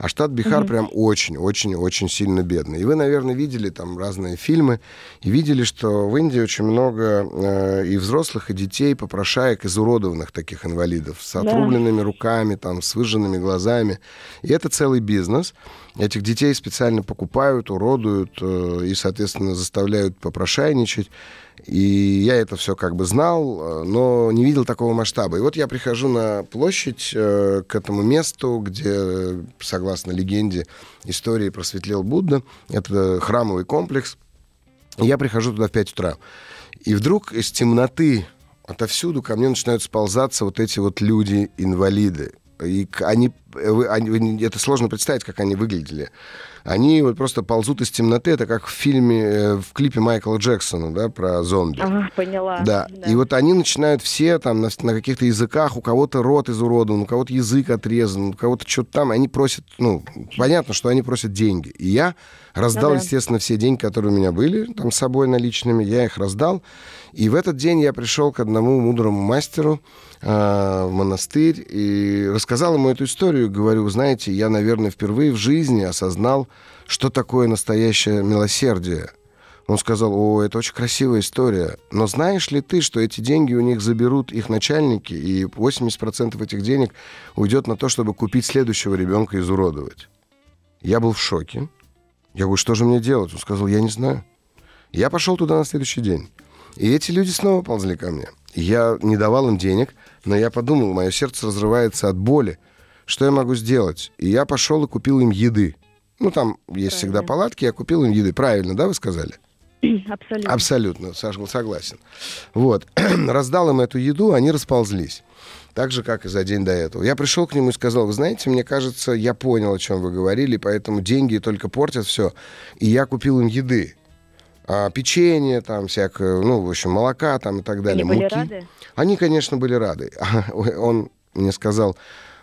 Speaker 2: А штат Бихар mm-hmm. прям очень-очень-очень сильно бедный. И вы, наверное, видели там разные фильмы и видели, что в Индии очень много э, и взрослых, и детей, попрошаек, изуродованных таких инвалидов, с отрубленными да. руками, там, с выжженными глазами. И это целый бизнес. Этих детей специально покупают, уродуют э, и, соответственно, заставляют попрошайничать. И я это все как бы знал, э, но не видел такого масштаба. И вот я прихожу на площадь э, к этому месту, где, согласно легенде, истории просветлел Будда. Это храмовый комплекс. И я прихожу туда в 5 утра. И вдруг из темноты отовсюду ко мне начинают сползаться вот эти вот люди-инвалиды. И они они- это сложно представить, как они выглядели. Они вот просто ползут из темноты. Это как в фильме, э, в клипе Майкла Джексона, да, про зомби.
Speaker 6: Ага, поняла.
Speaker 2: Да. И вот они начинают все там на, на каких-то языках, у кого-то рот изуродован, у кого-то язык отрезан, у кого-то что-то там. Они просят, ну, понятно, что они просят деньги. И я раздал,
Speaker 6: Ну да.
Speaker 2: естественно, все деньги, которые у меня были там с собой наличными, я их раздал. И в этот день я пришел к одному мудрому мастеру а, в монастырь и рассказал ему эту историю. Говорю, знаете, я, наверное, впервые в жизни осознал, что такое настоящее милосердие. Он сказал, о, это очень красивая история. Но знаешь ли ты, что эти деньги у них заберут их начальники, и 80% этих денег уйдет на то, чтобы купить следующего ребенка и изуродовать? Я был в шоке. Я говорю, что же мне делать? Он сказал, я не знаю. Я пошел туда на следующий день. И эти люди снова ползли ко мне. Я не давал им денег, но я подумал, мое сердце разрывается от боли. Что я могу сделать? И я пошел и купил им еды. Ну, там есть всегда
Speaker 6: Правильно.
Speaker 2: палатки, я купил им еды. Правильно, да, вы сказали?
Speaker 6: Абсолютно.
Speaker 2: Абсолютно, Саш- согласен. Вот. (clears throat) Раздал им эту еду, они расползлись. Так же, как и за день до этого. Я пришел к нему и сказал, вы знаете, мне кажется, я понял, о чем вы говорили, поэтому деньги только портят все. И я купил им еды. А, печенье, там, всякое, ну, в общем, молока там и так далее.
Speaker 6: Они были
Speaker 2: муки.
Speaker 6: рады?
Speaker 2: Они, конечно, были рады. (laughs) Он мне сказал,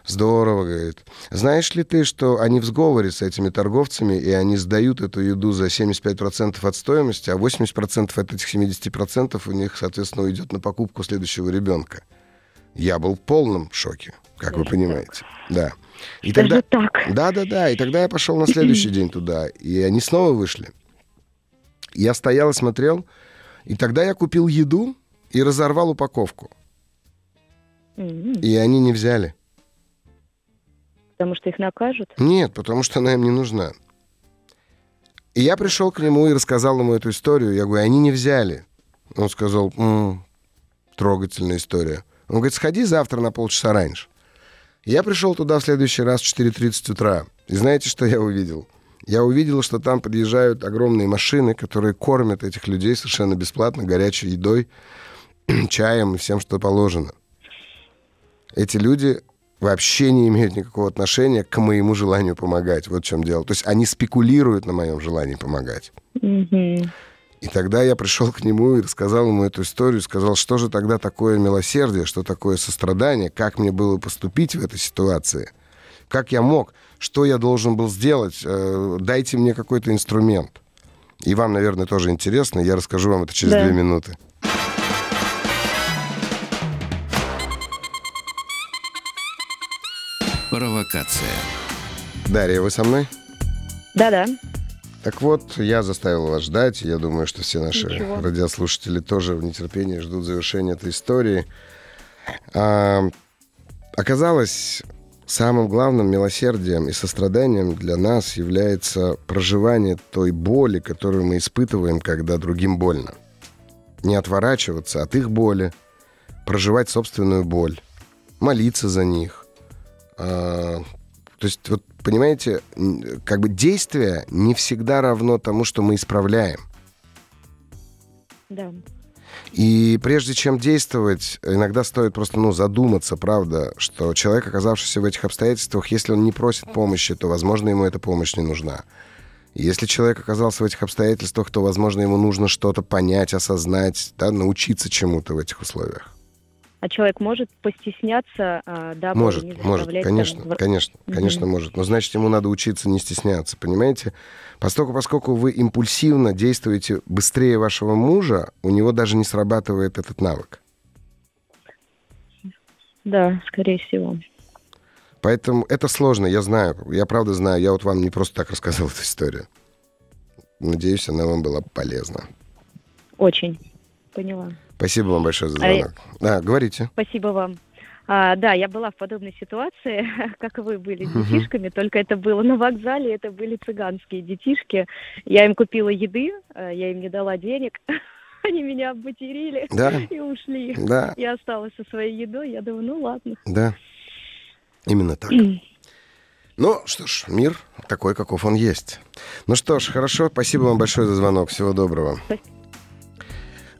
Speaker 2: здорово, говорит. Знаешь ли ты, что они в сговоре с этими торговцами, и они сдают эту еду за 75% от стоимости, а 80% от этих 70% у них, соответственно, уйдет на покупку следующего ребенка. Я был в полном шоке, как вы понимаете. Да. И
Speaker 6: Даже
Speaker 2: тогда...
Speaker 6: так.
Speaker 2: Да, да, да. И тогда я пошел на следующий день туда, и они снова вышли. Я стоял и смотрел, и тогда я купил еду и разорвал упаковку. И они не взяли.
Speaker 6: Потому что их накажут?
Speaker 2: Нет, потому что она им не нужна. И я пришел к нему и рассказал ему эту историю. Я говорю, они не взяли. Он сказал, «М, трогательная история. Он говорит, сходи завтра на полчаса раньше. Я пришел туда в следующий раз в 4.30 утра. И знаете, что я увидел? Я увидел, что там подъезжают огромные машины, которые кормят этих людей совершенно бесплатно, горячей едой, (clears throat) чаем и всем, что положено. Эти люди вообще не имеют никакого отношения к моему желанию помогать. Вот в чем дело. То есть они спекулируют на моем желании помогать.
Speaker 6: Мгм.
Speaker 2: И тогда я пришел к нему и рассказал ему эту историю, сказал, что же тогда такое милосердие, что такое сострадание, как мне было поступить в этой ситуации, как я мог, что я должен был сделать, э, дайте мне какой-то инструмент. И вам, наверное, тоже интересно, я расскажу вам это через
Speaker 6: Да.
Speaker 2: две минуты.
Speaker 1: Провокация.
Speaker 2: Дарья, вы со мной?
Speaker 6: Да-да.
Speaker 2: Так вот, я заставил вас ждать. Я думаю, что все наши
Speaker 6: Ничего.
Speaker 2: радиослушатели тоже в нетерпении ждут завершения этой истории. А, оказалось, самым главным милосердием и состраданием для нас является проживание той боли, которую мы испытываем, когда другим больно. Не отворачиваться от их боли, проживать собственную боль, молиться за них. А, то есть, вот, понимаете, как бы действие не всегда равно тому, что мы исправляем.
Speaker 6: Да.
Speaker 2: И прежде чем действовать, иногда стоит просто ну, задуматься, правда, что человек, оказавшийся в этих обстоятельствах, если он не просит помощи, то, возможно, ему эта помощь не нужна. Если человек оказался в этих обстоятельствах, то, возможно, ему нужно что-то понять, осознать, да, научиться чему-то в этих условиях.
Speaker 6: А человек может постесняться, а, дабы
Speaker 2: Может,
Speaker 6: не
Speaker 2: может, конечно,
Speaker 6: там
Speaker 2: конечно,
Speaker 6: Мгм.
Speaker 2: конечно, может. Но значит, ему надо учиться не стесняться, понимаете? Поскольку, поскольку вы импульсивно действуете быстрее вашего мужа, у него даже не срабатывает этот навык.
Speaker 6: Да, скорее всего.
Speaker 2: Поэтому это сложно, я знаю, я правда знаю, я вот вам не просто так рассказал (laughs) эту историю. Надеюсь, она вам была полезна.
Speaker 6: Очень. Поняла.
Speaker 2: Спасибо вам большое за
Speaker 6: А
Speaker 2: звонок. Да, говорите.
Speaker 6: Спасибо вам. А, да, я была в подобной ситуации, (laughs) как вы были с детишками, только это было на вокзале, это были цыганские детишки. Я им купила еды, э, я им не дала денег, (laughs) они меня обматерили
Speaker 2: Да, (laughs)
Speaker 6: и ушли.
Speaker 2: да,
Speaker 6: Я осталась со своей едой, я думаю, ну ладно.
Speaker 2: да. Именно так. (clears throat) Ну что ж, мир такой, каков он есть. Ну что ж, хорошо, спасибо вам большое за звонок. Всего доброго.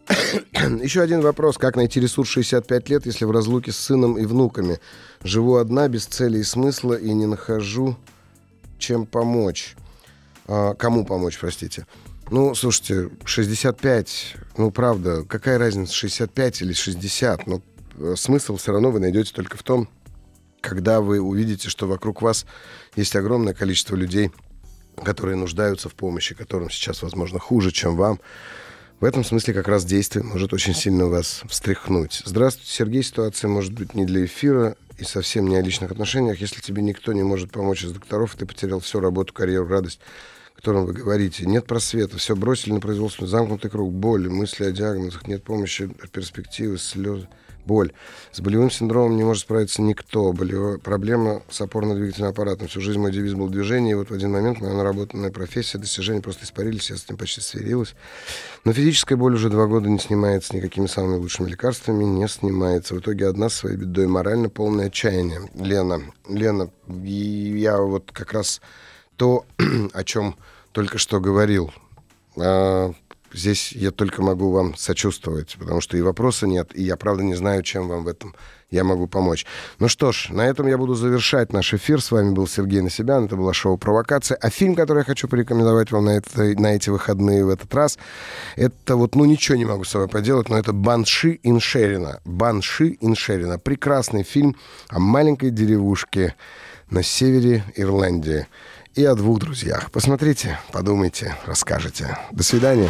Speaker 2: (coughs) Еще один вопрос. Как найти ресурс 65 лет, если в разлуке с сыном и внуками? Живу одна, без цели и смысла, и не нахожу, чем помочь. А, кому помочь, простите. Ну, слушайте, 65, ну, правда, какая разница, 65 или 60? Ну, э, смысл все равно вы найдете только в том, когда вы увидите, что вокруг вас есть огромное количество людей, которые нуждаются в помощи, которым сейчас, возможно, хуже, чем вам. В этом смысле как раз действие может очень сильно вас встряхнуть. Здравствуйте, Сергей. Ситуация может быть не для эфира и совсем не о личных отношениях. Если тебе никто не может помочь из докторов, ты потерял всю работу, карьеру, радость, о котором вы говорите. Нет просвета, все бросили на производство, замкнутый круг, боли, мысли о диагнозах, нет помощи, перспективы, слезы боль. С болевым синдромом не может справиться никто. Болевая проблема с опорно-двигательным аппаратом. Всю жизнь мой девиз был движение, и вот в один момент моя наработанная профессия, достижения просто испарились, я с этим почти сверилась. Но физическая боль уже два года не снимается никакими самыми лучшими лекарствами, не снимается. В итоге одна своей бедой морально полное отчаяние. Лена, Лена, я вот как раз то, (clears throat) о чем только что говорил. Здесь я только могу вам сочувствовать, потому что и вопроса нет, и я, правда, не знаю, чем вам в этом я могу помочь. Ну что ж, на этом я буду завершать наш эфир. С вами был Сергей Насибян, это было шоу «Провокация». А фильм, который я хочу порекомендовать вам на, это, на эти выходные в этот раз, это вот, ну, ничего не могу с собой поделать, но это «Банши Иншерина». «Банши Иншерина». Прекрасный фильм о маленькой деревушке на севере Ирландии и о двух друзьях. Посмотрите, подумайте, расскажете. До свидания.